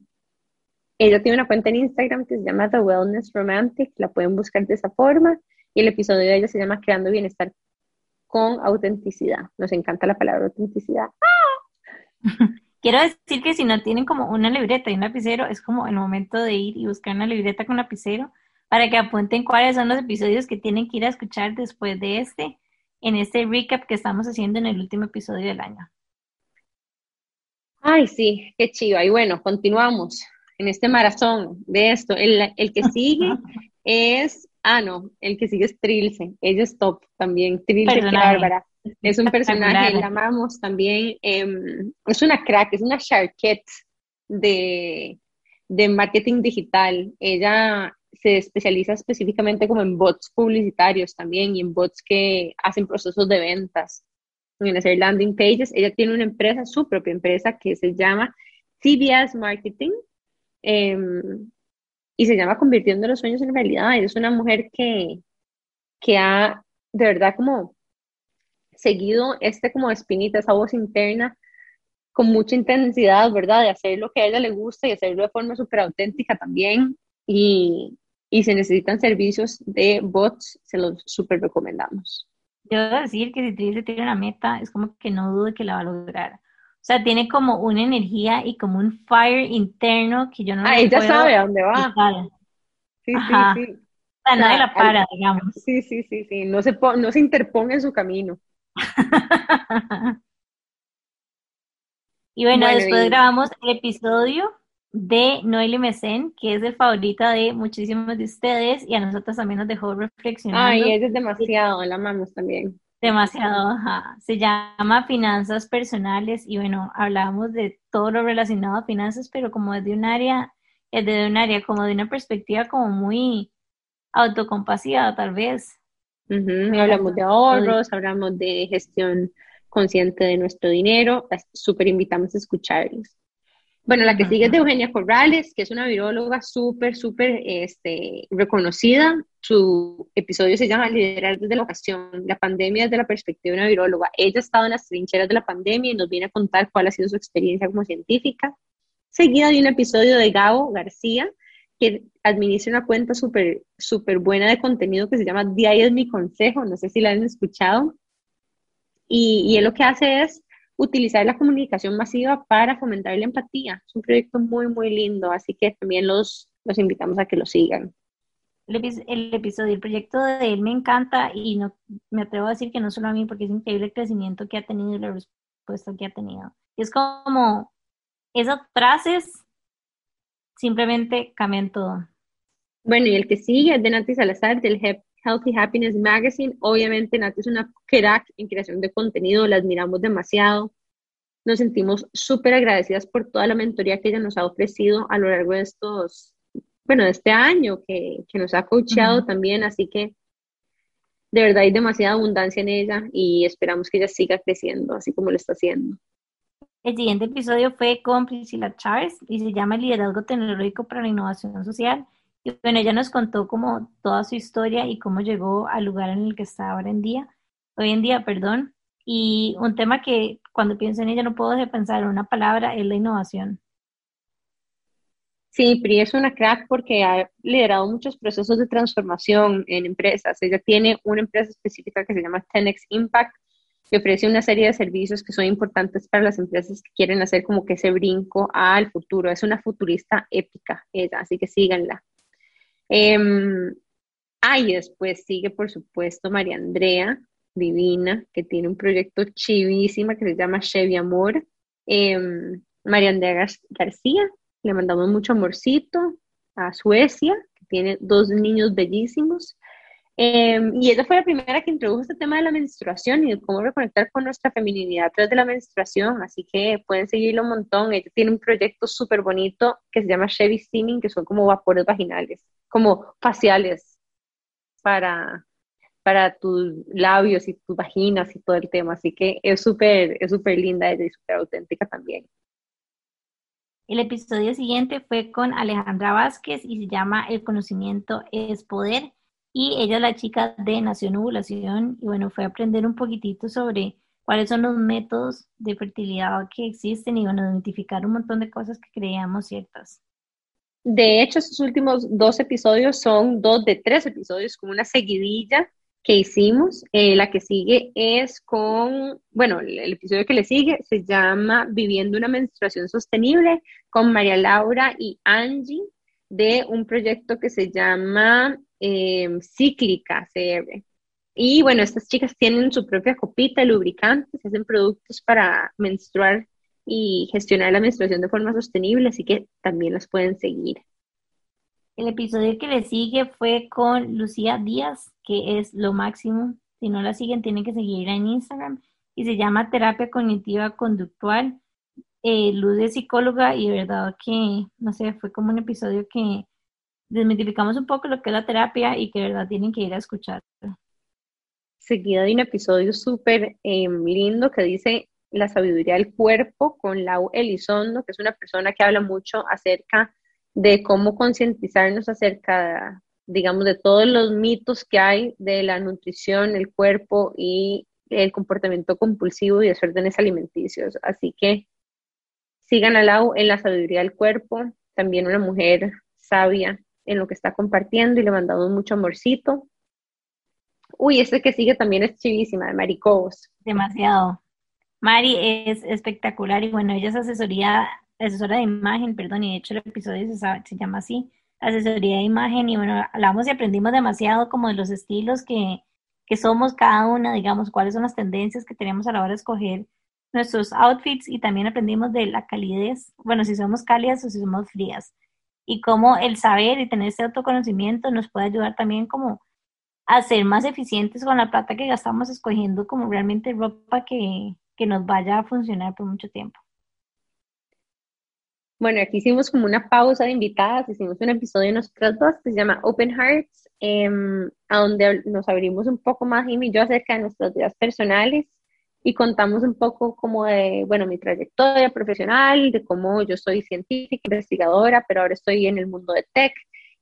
Speaker 2: ella tiene una cuenta en Instagram que se llama The Wellness Romantic, la pueden buscar de esa forma. y el episodio de ella se llama Creando Bienestar con Autenticidad. Nos encanta la palabra autenticidad.
Speaker 1: Quiero decir que si no tienen como una libreta y un lapicero, es como el momento de ir y buscar una libreta con lapicero para que apunten cuáles son los episodios que tienen que ir a escuchar después de este, en este recap que estamos haciendo en el último episodio del año.
Speaker 2: Ay, sí, qué chido. Y bueno, continuamos en este maratón de esto. El, el que sigue es, ah, no, el que sigue es Trilce. Ella es top también. Trilce, qué bárbara. Es un personaje, la amamos también. Em, es una crack, es una charquette de, de marketing digital. Ella se especializa específicamente como en bots publicitarios también y en bots que hacen procesos de ventas, en hacer landing pages. Ella tiene una empresa, su propia empresa, que se llama CBS Marketing em, y se llama Convirtiendo los Sueños en Realidad. es una mujer que, que ha de verdad como seguido este como espinita, esa voz interna con mucha intensidad, ¿verdad? De hacer lo que a ella le gusta y hacerlo de forma súper auténtica también. Y, y si necesitan servicios de bots, se los súper recomendamos.
Speaker 1: Yo debo decir que si Trilce tiene una meta, es como que no dude que la va a lograr. O sea, tiene como una energía y como un fire interno que yo no
Speaker 2: Ah, ella sabe a dónde va. Sí, sí, sí.
Speaker 1: O sea, nadie la para, digamos.
Speaker 2: Sí, sí, sí, sí. No se, no se interponga en su camino.
Speaker 1: y bueno, después grabamos el episodio de Noel Mesen, que es el favorito de muchísimos de ustedes y a nosotros también nos dejó reflexionando.
Speaker 2: Ay, ella es demasiado, la amamos también.
Speaker 1: Demasiado, ajá. Se llama Finanzas Personales y bueno, hablábamos de todo lo relacionado a finanzas, pero como desde un área, desde un área, como de una perspectiva como muy autocompasiva tal vez.
Speaker 2: Hablamos de ahorros, hablamos de gestión consciente de nuestro dinero, súper invitamos a escucharlos. Bueno, la que sigue es de Eugenia Corrales, que es una viróloga súper, súper este, reconocida. Su episodio se llama Liderar desde la ocasión, la pandemia desde la perspectiva de una viróloga. Ella ha estado en las trincheras de la pandemia y nos viene a contar cuál ha sido su experiencia como científica. Seguida de un episodio de Gabo García, que administra una cuenta súper, súper buena de contenido que se llama Día es mi consejo. No sé si la han escuchado. Y, y él lo que hace es utilizar la comunicación masiva para fomentar la empatía. Es un proyecto muy, muy lindo, así que también los, los invitamos a que lo sigan.
Speaker 1: El, episodio, el proyecto de él me encanta y no, me atrevo a decir que no solo a mí, porque es increíble el crecimiento que ha tenido y la respuesta que ha tenido. Es como esas frases simplemente cambian todo.
Speaker 2: Bueno, y el que sigue es de Nati Salazar del Healthy Happiness Magazine. Obviamente, Nati es una crack en creación de contenido, la admiramos demasiado. Nos sentimos súper agradecidas por toda la mentoría que ella nos ha ofrecido a lo largo de estos, bueno, de este año, que, que nos ha coachado también. Así que de verdad hay demasiada abundancia en ella y esperamos que ella siga creciendo, así como lo está haciendo.
Speaker 1: El siguiente episodio fue con Priscilla Charles y se llama Liderazgo Tecnológico para la Innovación Social. Y bueno, ella nos contó como toda su historia y cómo llegó al lugar en el que está ahora en día, hoy en día, perdón. Y un tema que cuando pienso en ella no puedo dejar de pensar en una palabra, es la innovación.
Speaker 2: Sí, Pri es una crack porque ha liderado muchos procesos de transformación en empresas. Ella tiene una empresa específica que se llama 10 Impact, que ofrece una serie de servicios que son importantes para las empresas que quieren hacer como que ese brinco al futuro. Es una futurista épica ella, así que síganla. Eh, ah, y después sigue, por supuesto, María Andrea, divina, que tiene un proyecto chivísima que se llama Chevy Amor. Em, María Andrea García, le mandamos mucho amorcito a Suecia, que tiene dos niños bellísimos. Em, y ella fue la primera que introdujo este tema de la menstruación y de cómo reconectar con nuestra feminidad tras de la menstruación, así que pueden seguirlo un montón. Ella tiene un proyecto súper bonito que se llama Chevy Steaming, que son como vapores vaginales, como faciales para, para tus labios y tus vaginas y todo el tema, así que es súper es súper linda ella y súper auténtica también.
Speaker 1: El episodio siguiente fue con Alejandra Vázquez y se llama El conocimiento es poder y ella es la chica de Nación Ovulación y bueno, fue a aprender un poquitito sobre cuáles son los métodos de fertilidad que existen y bueno, identificar un montón de cosas que creíamos ciertas.
Speaker 2: De hecho, estos últimos dos episodios son dos de tres episodios, como una seguidilla que hicimos. Eh, la que sigue es con, bueno, el, episodio que le sigue se llama Viviendo una menstruación sostenible con María Laura y Angie de un proyecto que se llama eh, Cíclica CR. Y bueno, estas chicas tienen su propia copita lubricantes, hacen productos para menstruar y gestionar la menstruación de forma sostenible, así que también las pueden seguir.
Speaker 1: El episodio que le sigue fue con Lucía Díaz, que es lo máximo. Si no la siguen, tienen que seguirla en Instagram. Y se llama Terapia Cognitiva Conductual. Eh, Luz es psicóloga y de verdad que, no sé, fue como un episodio que desmitificamos un poco lo que es la terapia y que de verdad tienen que ir a escuchar.
Speaker 2: Seguida de un episodio súper em, lindo que dice la sabiduría del cuerpo con Lau Elizondo, que es una persona que habla mucho acerca de cómo concientizarnos acerca, digamos, de todos los mitos que hay de la nutrición, el cuerpo y el comportamiento compulsivo y desórdenes alimenticios. Así que sigan a Lau en la sabiduría del cuerpo, también una mujer sabia en lo que está compartiendo y le mandamos mucho amorcito. Uy, este que sigue también es chivísima, de Maricobos.
Speaker 1: Demasiado. Mari es espectacular y bueno, ella es asesoría asesora de imagen, perdón, y de hecho el episodio se, llama así, asesoría de imagen, y bueno, hablamos y aprendimos demasiado como de los estilos que, que somos cada una, digamos, cuáles son las tendencias que tenemos a la hora de escoger nuestros outfits y también aprendimos de la calidez, bueno, si somos cálidas o si somos frías, y cómo el saber y tener ese autoconocimiento nos puede ayudar también como a ser más eficientes con la plata que gastamos escogiendo como realmente ropa que, que nos vaya a funcionar por mucho tiempo.
Speaker 2: Bueno, aquí hicimos como una pausa de invitadas, hicimos un episodio de nosotras dos que se llama Open Hearts, em, a donde nos abrimos un poco más, Jimmy y yo, acerca de nuestras vidas personales y contamos un poco como de, bueno, mi trayectoria profesional, de cómo yo soy científica, investigadora, pero ahora estoy en el mundo de tech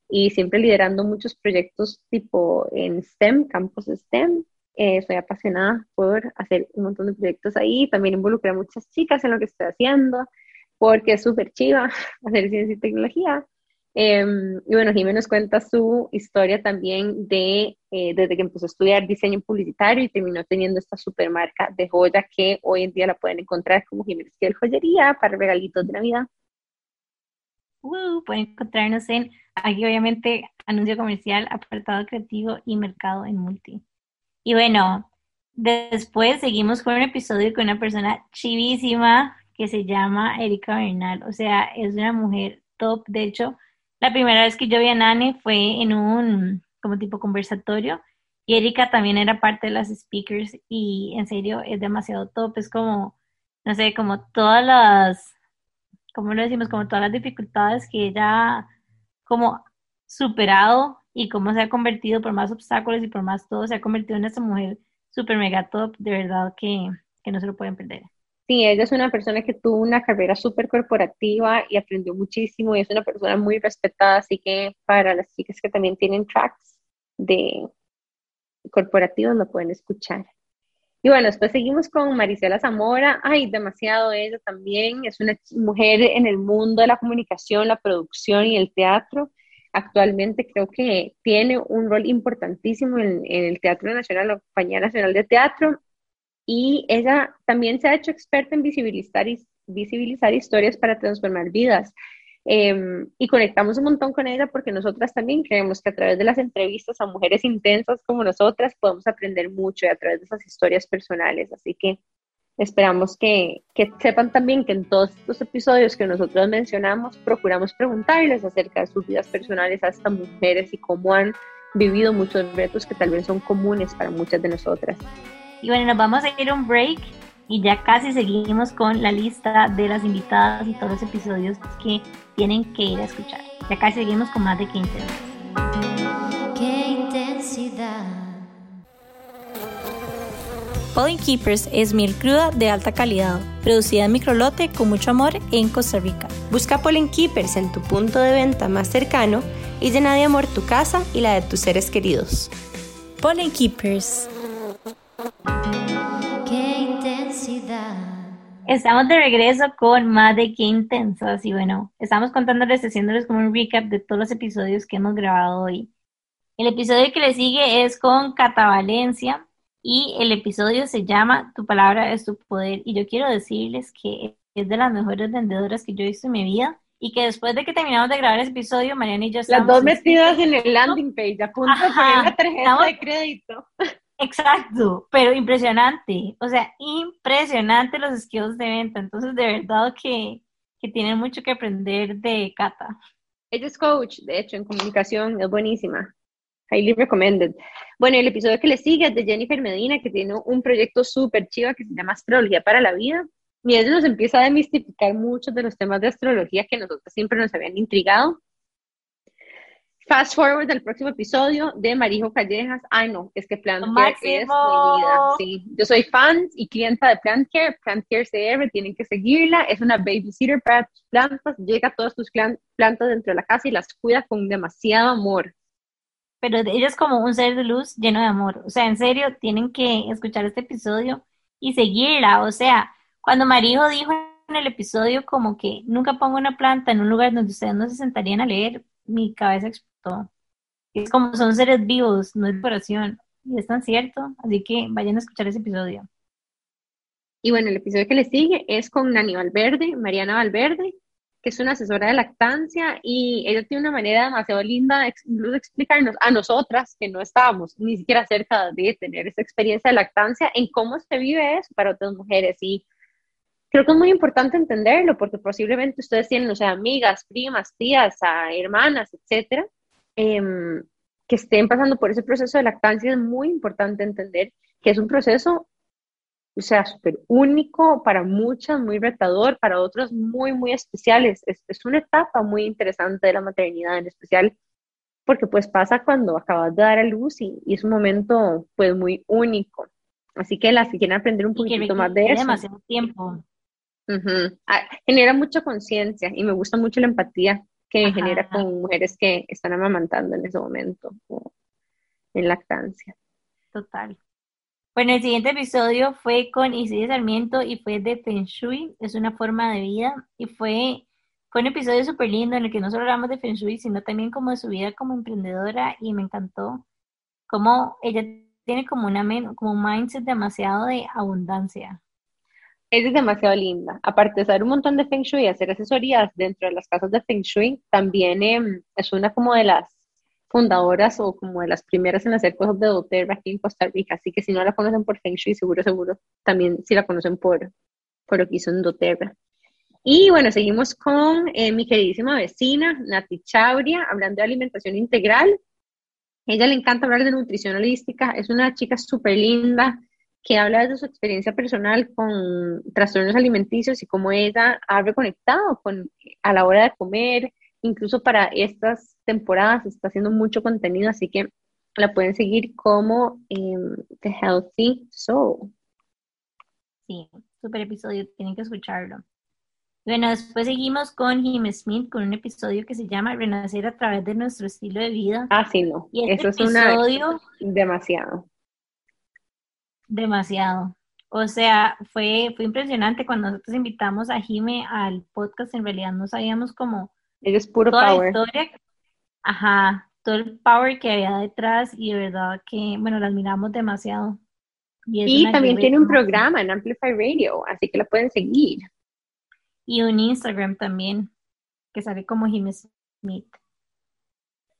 Speaker 2: y siempre liderando muchos proyectos tipo en STEM, campos STEM. Eh, soy apasionada por hacer un montón de proyectos ahí, también involucré a muchas chicas en lo que estoy haciendo porque es súper chiva hacer ciencia y tecnología. Em, y bueno, Jiménez cuenta su historia también de eh, desde que empezó a estudiar diseño publicitario y terminó teniendo esta super marca de joya que hoy en día la pueden encontrar como Jiménez Kiel Joyería para regalitos de Navidad.
Speaker 1: Uh, pueden encontrarnos en, aquí obviamente, anuncio comercial, apartado creativo y mercado en multi. Y bueno, después seguimos con un episodio con una persona chivísima, que se llama Erika Bernal. O sea, es una mujer top. De hecho, la primera vez que yo vi a Nane fue en un como tipo conversatorio y Erika también era parte de las speakers y en serio es demasiado top. Es como, no sé, como todas las, ¿cómo lo decimos? Como todas las dificultades que ella como superado y cómo se ha convertido por más obstáculos y por más todo, se ha convertido en esa mujer super mega top, de verdad que, que no se lo pueden perder.
Speaker 2: Sí, ella es una persona que tuvo una carrera súper corporativa y aprendió muchísimo y es una persona muy respetada, así que para las chicas que también tienen tracks de corporativos lo pueden escuchar. Y bueno, después seguimos con Marisela Zamora. Ay, demasiado ella también. Es una mujer en el mundo de la comunicación, la producción y el teatro. Actualmente creo que tiene un rol importantísimo en, en el Teatro Nacional, la Compañía Nacional de Teatro, y ella también se ha hecho experta en visibilizar, visibilizar historias para transformar vidas. Em, y conectamos un montón con ella porque nosotras también creemos que a través de las entrevistas a mujeres intensas como nosotras podemos aprender mucho y a través de esas historias personales. Así que esperamos que, que sepan también que en todos estos episodios que nosotros mencionamos procuramos preguntarles acerca de sus vidas personales a estas mujeres y cómo han vivido muchos retos que tal vez son comunes para muchas de nosotras.
Speaker 1: Y bueno, nos vamos a ir a un break y ya casi seguimos con la lista de las invitadas y todos los episodios que tienen que ir a escuchar. Ya casi seguimos con más de 15
Speaker 3: Qué intensidad.
Speaker 1: Pollen Keepers es miel cruda de alta calidad, producida en microlote con mucho amor en Costa Rica.
Speaker 3: Busca Pollen Keepers en tu punto de venta más cercano y llena de amor tu casa y la de tus seres queridos.
Speaker 1: Pollen Keepers
Speaker 3: Qué intensidad.
Speaker 1: Estamos de regreso con más de qué intensas y bueno, estamos contándoles, haciéndoles como un recap de todos los episodios que hemos grabado hoy. El episodio que le sigue es con Cata Valencia y el episodio se llama Tu palabra es tu poder y yo quiero decirles que es de las mejores vendedoras que yo he visto en mi vida y que después de que terminamos de grabar ese episodio, Mariana y yo
Speaker 2: Las dos metidas en el landing page, a punto de poner la tarjeta de crédito.
Speaker 1: Exacto, pero impresionante, o sea, impresionante los skills de venta, entonces de verdad que, que tienen mucho que aprender de Cata.
Speaker 2: Ella es coach, de hecho, en comunicación, es buenísima. Highly recommended. Bueno, el episodio que le sigue es de Jennifer Medina, que tiene un proyecto súper chiva que se llama Astrología para la Vida. Y ella nos empieza a demistificar muchos de los temas de astrología que nosotros siempre nos habían intrigado. Fast forward del próximo episodio de Marijo Callejas. Ay, no, es que Plant Care es mi vida. Sí, yo soy fan y clienta de Plant Care. Plant Care CR, tienen que seguirla. Es una babysitter para tus plantas. Llega a todas tus plantas dentro de la casa y las cuida con demasiado amor.
Speaker 1: Pero ella es como un ser de luz lleno de amor. O sea, en serio, tienen que escuchar este episodio y seguirla. O sea, cuando Marijo dijo en el episodio como que nunca pongo una planta en un lugar donde ustedes no se sentarían a leer, mi cabeza explotó. Es como son seres vivos, no es decoración. Y es tan cierto. Así que vayan a escuchar ese episodio.
Speaker 2: Y bueno, el episodio que le sigue es con Nani Valverde, Mariana Valverde, que es una asesora de lactancia y ella tiene una manera demasiado linda de explicarnos a nosotras que no estábamos ni siquiera cerca de tener esa experiencia de lactancia en cómo se vive eso para otras mujeres. Y creo que es muy importante entenderlo porque posiblemente ustedes tienen, o sea, amigas, primas, tías, hermanas, etcétera, em, que estén pasando por ese proceso de lactancia. Es muy importante entender que es un proceso, o sea, súper único para muchas, muy retador, para otros muy, muy especiales. Es, es una etapa muy interesante de la maternidad, en especial porque pues pasa cuando acabas de dar a luz y, y es un momento pues muy único. Así que las que quieren aprender un poquito más de eso.
Speaker 1: demasiado tiempo.
Speaker 2: Ah, genera mucha conciencia y me gusta mucho la empatía que genera con mujeres que están amamantando en ese momento en lactancia.
Speaker 1: Total. Bueno, el siguiente episodio fue con Isidro Sarmiento y fue de Feng Shui, es una forma de vida y fue, fue un episodio súper lindo en el que no solo hablamos de Feng Shui, sino también como de su vida como emprendedora y me encantó cómo ella tiene como, una, como un mindset demasiado de abundancia.
Speaker 2: Es demasiado linda. Aparte de saber un montón de Feng Shui y hacer asesorías dentro de las casas de Feng Shui, también em, es una como de las fundadoras o como de las primeras en hacer cosas de doTERRA aquí en Costa Rica. Así que si no la conocen por Feng Shui, seguro, seguro, también si la conocen por, por lo que hizo en doTERRA. Y bueno, seguimos con eh, mi queridísima vecina, Nati Chauria, hablando de alimentación integral. ella le encanta hablar de nutrición holística, es una chica súper linda, que habla de su experiencia personal con trastornos alimenticios y cómo ella ha reconectado con, a la hora de comer, incluso para estas temporadas está haciendo mucho contenido, así que la pueden seguir como em, The Healthy Soul.
Speaker 1: Sí, super episodio, tienen que escucharlo. Bueno, después seguimos con Jim Smith con un episodio que se llama Renacer a través de nuestro estilo de vida.
Speaker 2: Ah, sí, no. Y este Eso episodio, es demasiado
Speaker 1: Demasiado. O sea, fue, fue impresionante cuando nosotros invitamos a Jime al podcast, en realidad no sabíamos cómo...
Speaker 2: es puro power.
Speaker 1: historia, ajá, todo el power que había detrás y de verdad que, bueno, la admiramos demasiado.
Speaker 2: Y, también tiene un programa en Amplify Radio, así que la pueden seguir.
Speaker 1: Y un Instagram también, que sale como Jime Smith.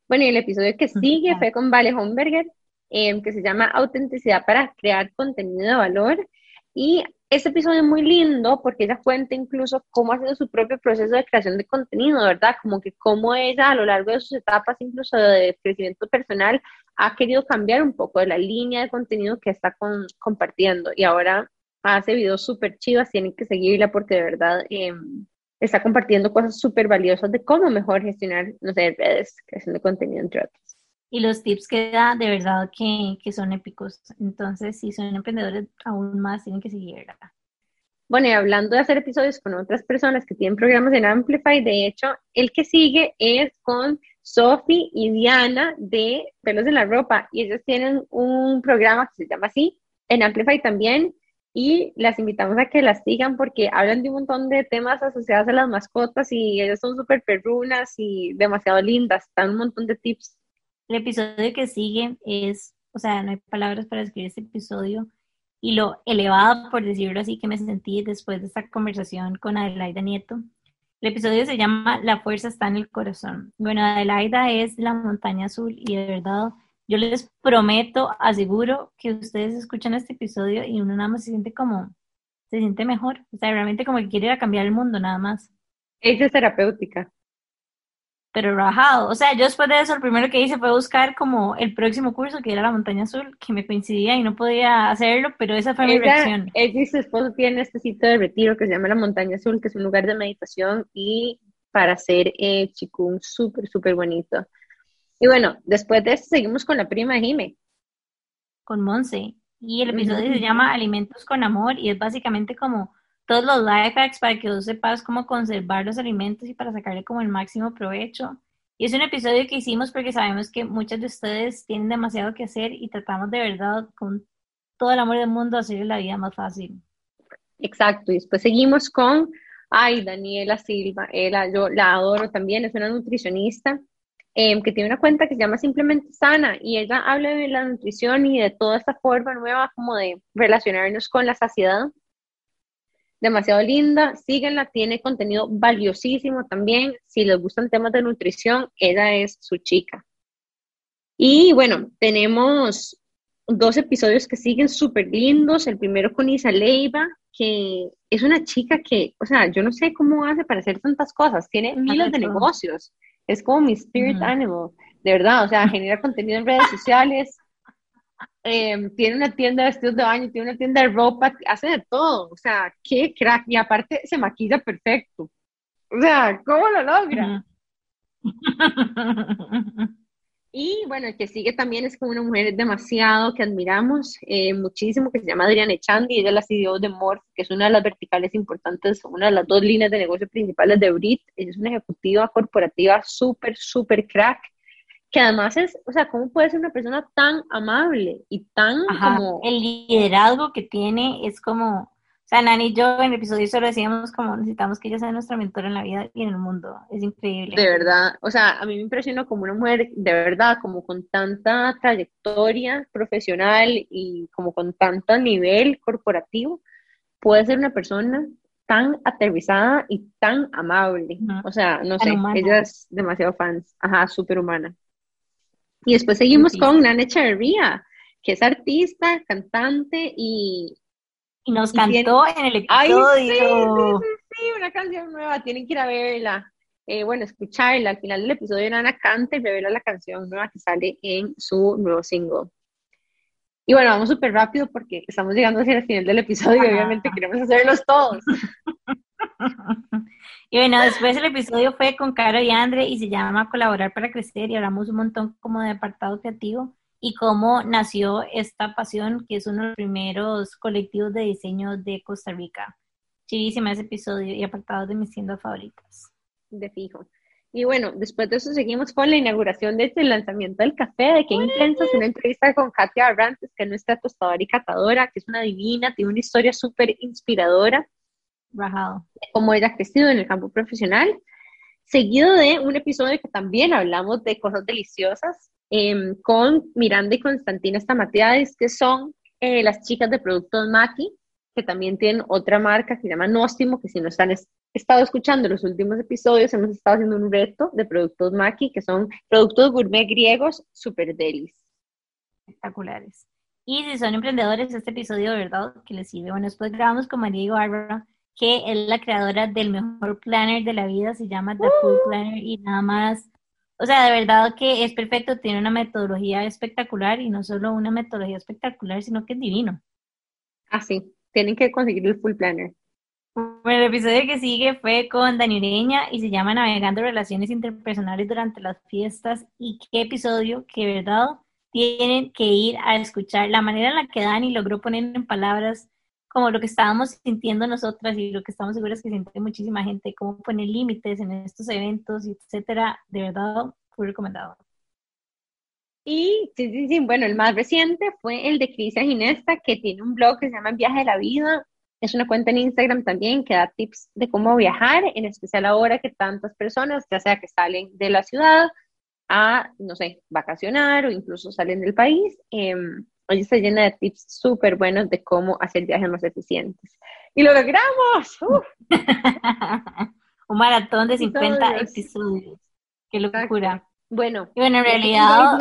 Speaker 2: Bueno, y el episodio que sigue fue con Vale Homberger, Em, que se llama Autenticidad para crear contenido de valor. Y este episodio es muy lindo porque ella cuenta incluso cómo ha sido su propio proceso de creación de contenido, ¿verdad? Como que cómo ella a lo largo de sus etapas, incluso de crecimiento personal, ha querido cambiar un poco de la línea de contenido que está compartiendo. Y ahora hace videos súper chivas, tienen que seguirla porque de verdad em, está compartiendo cosas súper valiosas de cómo mejor gestionar, no sé, redes, creación de contenido, entre otros
Speaker 1: y los tips que da de verdad que, que, son épicos. Entonces, si son emprendedores, aún más tienen que seguirla.
Speaker 2: Bueno, y hablando de hacer episodios con otras personas que tienen programas en Amplify, de hecho, el que sigue es con Sophie y Diana de Pelos en la Ropa, y ellos tienen un programa que se llama así, en Amplify también, y las invitamos a que las sigan porque hablan de un montón de temas asociados a las mascotas y ellas son súper perrunas y demasiado lindas, dan un montón de tips.
Speaker 1: El episodio que sigue es, o sea, no hay palabras para describir este episodio y lo elevado, por decirlo así, que me sentí después de esta conversación con Adelaida Nieto. El episodio se llama La fuerza está en el corazón. Bueno, Adelaida es la montaña azul y de verdad yo les prometo, aseguro que ustedes escuchan este episodio y uno nada más se siente como, se siente mejor, o sea, realmente como que quiere ir a cambiar el mundo nada más.
Speaker 2: Ella es terapéutica.
Speaker 1: Pero rajado, o sea, yo después de eso lo primero que hice fue buscar como el próximo curso que era la montaña azul, que me coincidía y no podía hacerlo, pero esa fue mi reacción.
Speaker 2: Ella y su esposo tienen este sitio de retiro que se llama la montaña azul, que es un lugar de meditación y para hacer eh, chikung súper, súper bonito. Y bueno, después de esto seguimos con la prima Jime.
Speaker 1: Con Monse. Y el episodio se llama Alimentos con Amor y es básicamente como todos los life hacks para que vos sepas cómo conservar los alimentos y para sacarle como el máximo provecho. Y es un episodio que hicimos porque sabemos que muchos de ustedes tienen demasiado que hacer y tratamos de verdad con todo el amor del mundo hacerle la vida más fácil.
Speaker 2: Exacto, y después seguimos con, ay, Daniela Silva, ella, yo la adoro también, es una nutricionista Em, que tiene una cuenta que se llama Simplemente Sana y ella habla de la nutrición y de toda esta forma nueva como de relacionarnos con la saciedad. Demasiado linda, síguenla, tiene contenido valiosísimo también. Si les gustan temas de nutrición, ella es su chica. Y bueno, tenemos dos episodios que siguen súper lindos. El primero con Isa Leiva, que es una chica que, o sea, yo no sé cómo hace para hacer tantas cosas. Tiene miles de negocios es como mi spirit animal, de verdad, o sea, genera contenido en redes sociales, em, tiene una tienda de vestidos de baño, tiene una tienda de ropa, hace de todo, o sea, qué crack, y aparte se maquilla perfecto. O sea, ¿cómo lo logra? Y bueno, el que sigue también es como una mujer demasiado que admiramos eh, muchísimo, que se llama Adriana Echandi, ella es la CEO de Morph, que es una de las verticales importantes, una de las dos líneas de negocio principales de Brit. Ella es una ejecutiva corporativa súper, súper crack, que además es, o sea, ¿cómo puede ser una persona tan amable y tan como...
Speaker 1: El liderazgo que tiene es como, sea, Nani y yo en el episodio solo decíamos como necesitamos que ella sea nuestra mentora en la vida y en el mundo. Es increíble.
Speaker 2: De verdad, o sea, a mí me impresionó como una mujer, de verdad, como con tanta trayectoria profesional y como con tanto nivel corporativo, puede ser una persona tan aterrizada y tan amable. O sea, no sé, ella es demasiado fans. Ajá, súper humana. Y después seguimos con Nana Echeverría, que es artista, cantante y,
Speaker 1: y nos cantó en el episodio.
Speaker 2: Ay, sí, sí, sí, una canción nueva, tienen que ir a verla. Eh, bueno, escucharla. Al final del episodio Nana canta y revela la canción nueva que sale en su nuevo single. Y bueno, vamos súper rápido porque estamos llegando hacia el final del episodio y obviamente queremos hacerlos todos.
Speaker 1: y bueno, después el episodio fue con Caro y Andre y se llama Colaborar para Crecer y hablamos un montón como de apartado creativo y cómo nació esta pasión, que es uno de los primeros colectivos de diseño de Costa Rica. Chivísima ese episodio y apartado de mis tiendas favoritas.
Speaker 2: De fijo. Y bueno, después de eso seguimos con la inauguración de este lanzamiento del café de Qué Intenso, una entrevista con Katia Arrantes, que es nuestra tostadora y catadora, que es una divina, tiene una historia súper inspiradora.
Speaker 1: Rajado.
Speaker 2: Cómo ella ha crecido en el campo profesional. Seguido de un episodio que también hablamos de cosas deliciosas, Em, con Miranda y Constantina Stamatiades, que son eh, las chicas de productos Maki, que también tienen otra marca que se llama Nóstimo, que si no están estado escuchando los últimos episodios, hemos estado haciendo un reto de productos Maki, que son productos gourmet griegos super delis.
Speaker 1: Espectaculares. Y si son emprendedores, este episodio verdad que les sirve. Bueno, después grabamos con María Ibarra, que es la creadora del mejor planner de la vida, se llama The Full Planner y nada más o sea, de verdad que es perfecto, tiene una metodología espectacular y no solo una metodología espectacular, sino que es divino.
Speaker 2: Ah, sí, tienen que conseguir el full planner.
Speaker 1: Bueno, el episodio que sigue fue con Dani Ureña y se llama Navegando Relaciones Interpersonales durante las fiestas. Y qué episodio que, verdad, tienen que ir a escuchar. La manera en la que Dani logró poner en palabras como lo que estábamos sintiendo nosotras y lo que estamos seguros que siente muchísima gente, cómo poner límites en estos eventos, etcétera, de verdad, fue recomendado.
Speaker 2: Y sí, sí, sí, bueno, el más reciente fue el de Crisia Ginesta, que tiene un blog que se llama Viaje de la Vida. Es una cuenta en Instagram también que da tips de cómo viajar, en especial ahora que tantas personas, ya sea que salen de la ciudad a, no sé, vacacionar o incluso salen del país, eh, hoy está llena de tips súper buenos de cómo hacer viajes más eficientes. ¡Y lo logramos!
Speaker 1: un maratón de 50 episodios. ¡Qué locura!
Speaker 2: Bueno,
Speaker 1: y bueno, en realidad...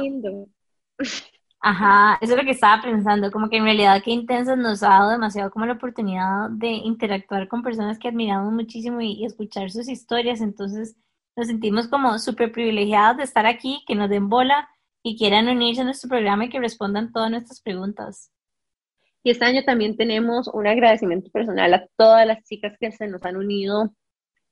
Speaker 1: Ajá, eso es lo que estaba pensando, como que en realidad qué intensas nos ha dado demasiado como la oportunidad de interactuar con personas que admiramos muchísimo y, escuchar sus historias, entonces nos sentimos como súper privilegiados de estar aquí, que nos den bola y quieran unirse a nuestro programa y que respondan todas nuestras preguntas.
Speaker 2: Y este año también tenemos un agradecimiento personal a todas las chicas que se nos han unido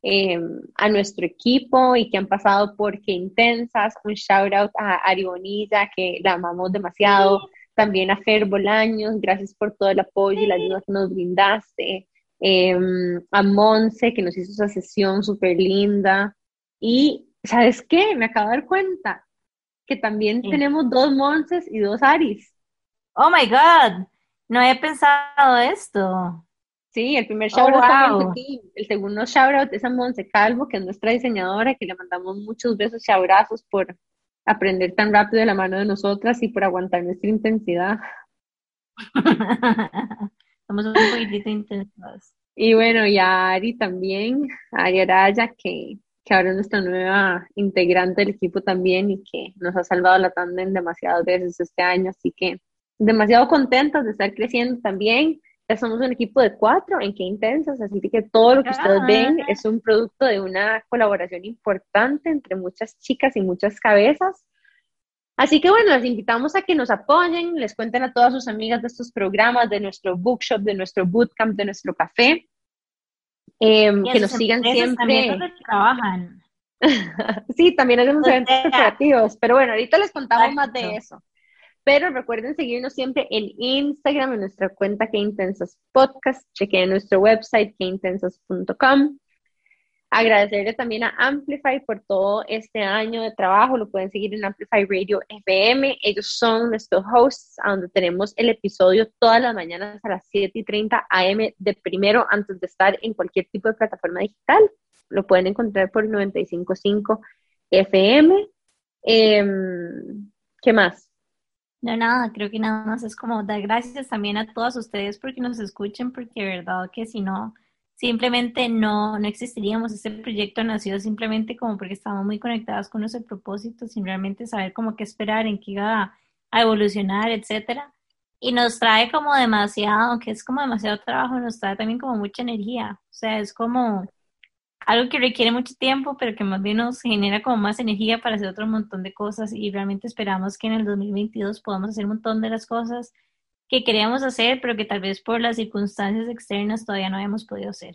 Speaker 2: Em, a nuestro equipo y que han pasado por Qué Intensas. Un shout out a Ari Bonilla, que la amamos demasiado. También a Fer Bolaños, gracias por todo el apoyo y la ayuda que nos brindaste. Em, a Monse, que nos hizo esa sesión súper linda. Y, ¿sabes qué? Me acabo de dar cuenta que también tenemos dos Monses y dos Aris.
Speaker 1: Oh my God, no he pensado esto.
Speaker 2: Sí, el primer shout out El segundo shout out es a Monse Calvo, que es nuestra diseñadora, que le mandamos muchos besos y abrazos por aprender tan rápido de la mano de nosotras y por aguantar nuestra intensidad.
Speaker 1: Somos un poquitito intensas.
Speaker 2: Y bueno, y a Ari también, a Ari Araya, que, que ahora es nuestra nueva integrante del equipo también y que nos ha salvado la tandem demasiadas veces este año, así que demasiado contentos de estar creciendo también. Somos un equipo de cuatro en Qué Intensas, así que todo lo que ustedes ven es un producto de una colaboración importante entre muchas chicas y muchas cabezas. Así que bueno, les invitamos a que nos apoyen, les cuenten a todas sus amigas de estos programas, de nuestro bookshop, de nuestro bootcamp, de nuestro café, em, que nos sigan siempre.
Speaker 1: trabajan.
Speaker 2: sí, también hacemos eventos corporativos, pero bueno, ahorita les contamos más de eso. Pero recuerden seguirnos siempre en Instagram, en nuestra cuenta Que Intensas Podcast. Chequen nuestro website, queintensas.com. Agradecerle también a Amplify por todo este año de trabajo. Lo pueden seguir en Amplify Radio FM. Ellos son nuestros hosts, donde tenemos el episodio todas las mañanas a las 7 y 30 AM de primero, antes de estar en cualquier tipo de plataforma digital. Lo pueden encontrar por 95.5 FM. Em, ¿Qué más?
Speaker 1: No, nada, creo que nada más es como dar gracias también a todos ustedes porque nos escuchen, porque verdad que si no, simplemente no, no existiríamos. Este proyecto nació simplemente como porque estábamos muy conectados con nuestro propósito, sin realmente saber cómo qué esperar, en qué iba a evolucionar, etcétera. Y nos trae como demasiado, aunque es como demasiado trabajo, nos trae también como mucha energía. O sea, es como algo que requiere mucho tiempo, pero que más bien nos genera como más energía para hacer otro montón de cosas y realmente esperamos que en el 2022 podamos hacer un montón de las cosas que queríamos hacer, pero que tal vez por las circunstancias externas todavía no habíamos podido hacer.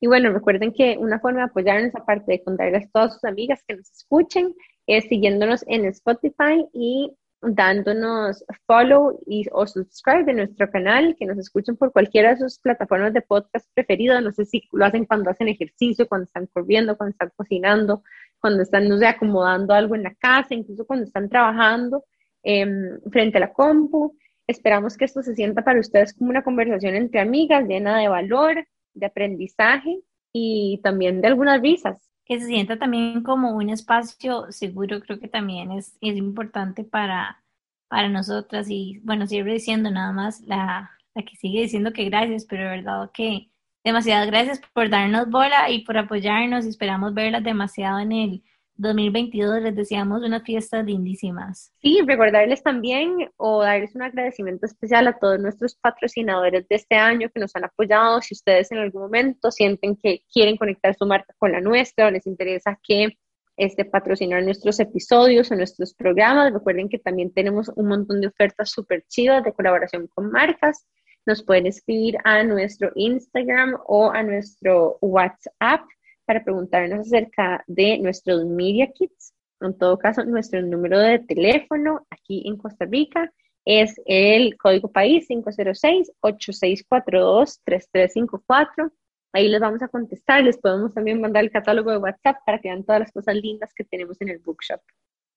Speaker 2: Y bueno, recuerden que una forma de apoyarnos, aparte de contarles a todas sus amigas que nos escuchen, es siguiéndonos en Spotify y dándonos follow y, o subscribe en nuestro canal, que nos escuchen por cualquiera de sus plataformas de podcast preferidas. No sé si lo hacen cuando hacen ejercicio, cuando están corriendo, cuando están cocinando, cuando están, no sé, acomodando algo en la casa, incluso cuando están trabajando em, frente a la compu. Esperamos que esto se sienta para ustedes como una conversación entre amigas llena de valor, de aprendizaje y también de algunas risas
Speaker 1: que se sienta también como un espacio seguro, creo que también es, es importante para, para nosotras. Y bueno, siempre diciendo nada más la, la que sigue diciendo que gracias, pero de verdad que demasiadas gracias por darnos bola y por apoyarnos. Esperamos verlas demasiado en el 2022 les deseamos unas fiestas lindísimas.
Speaker 2: Sí, recordarles también o darles un agradecimiento especial a todos nuestros patrocinadores de este año que nos han apoyado. Si ustedes en algún momento sienten que quieren conectar su marca con la nuestra o les interesa que este, patrocinar nuestros episodios o nuestros programas, recuerden que también tenemos un montón de ofertas súper chivas de colaboración con marcas. Nos pueden escribir a nuestro Instagram o a nuestro WhatsApp para preguntarnos acerca de nuestros Media Kits. En todo caso, nuestro número de teléfono aquí en Costa Rica es el código país 506-8642-3354. Ahí les vamos a contestar. Les podemos también mandar el catálogo de WhatsApp para que vean todas las cosas lindas que tenemos en el bookshop.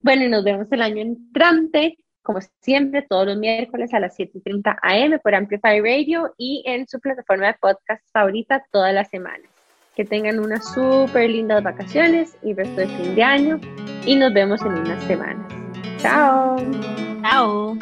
Speaker 2: Bueno, nos vemos el año entrante, como siempre, todos los miércoles a las 7.30 am por Amplify Radio y en su plataforma de podcast favorita todas las semanas. Que tengan unas súper lindas vacaciones y resto de fin de año y nos vemos en unas semanas. Chao.
Speaker 1: Chao.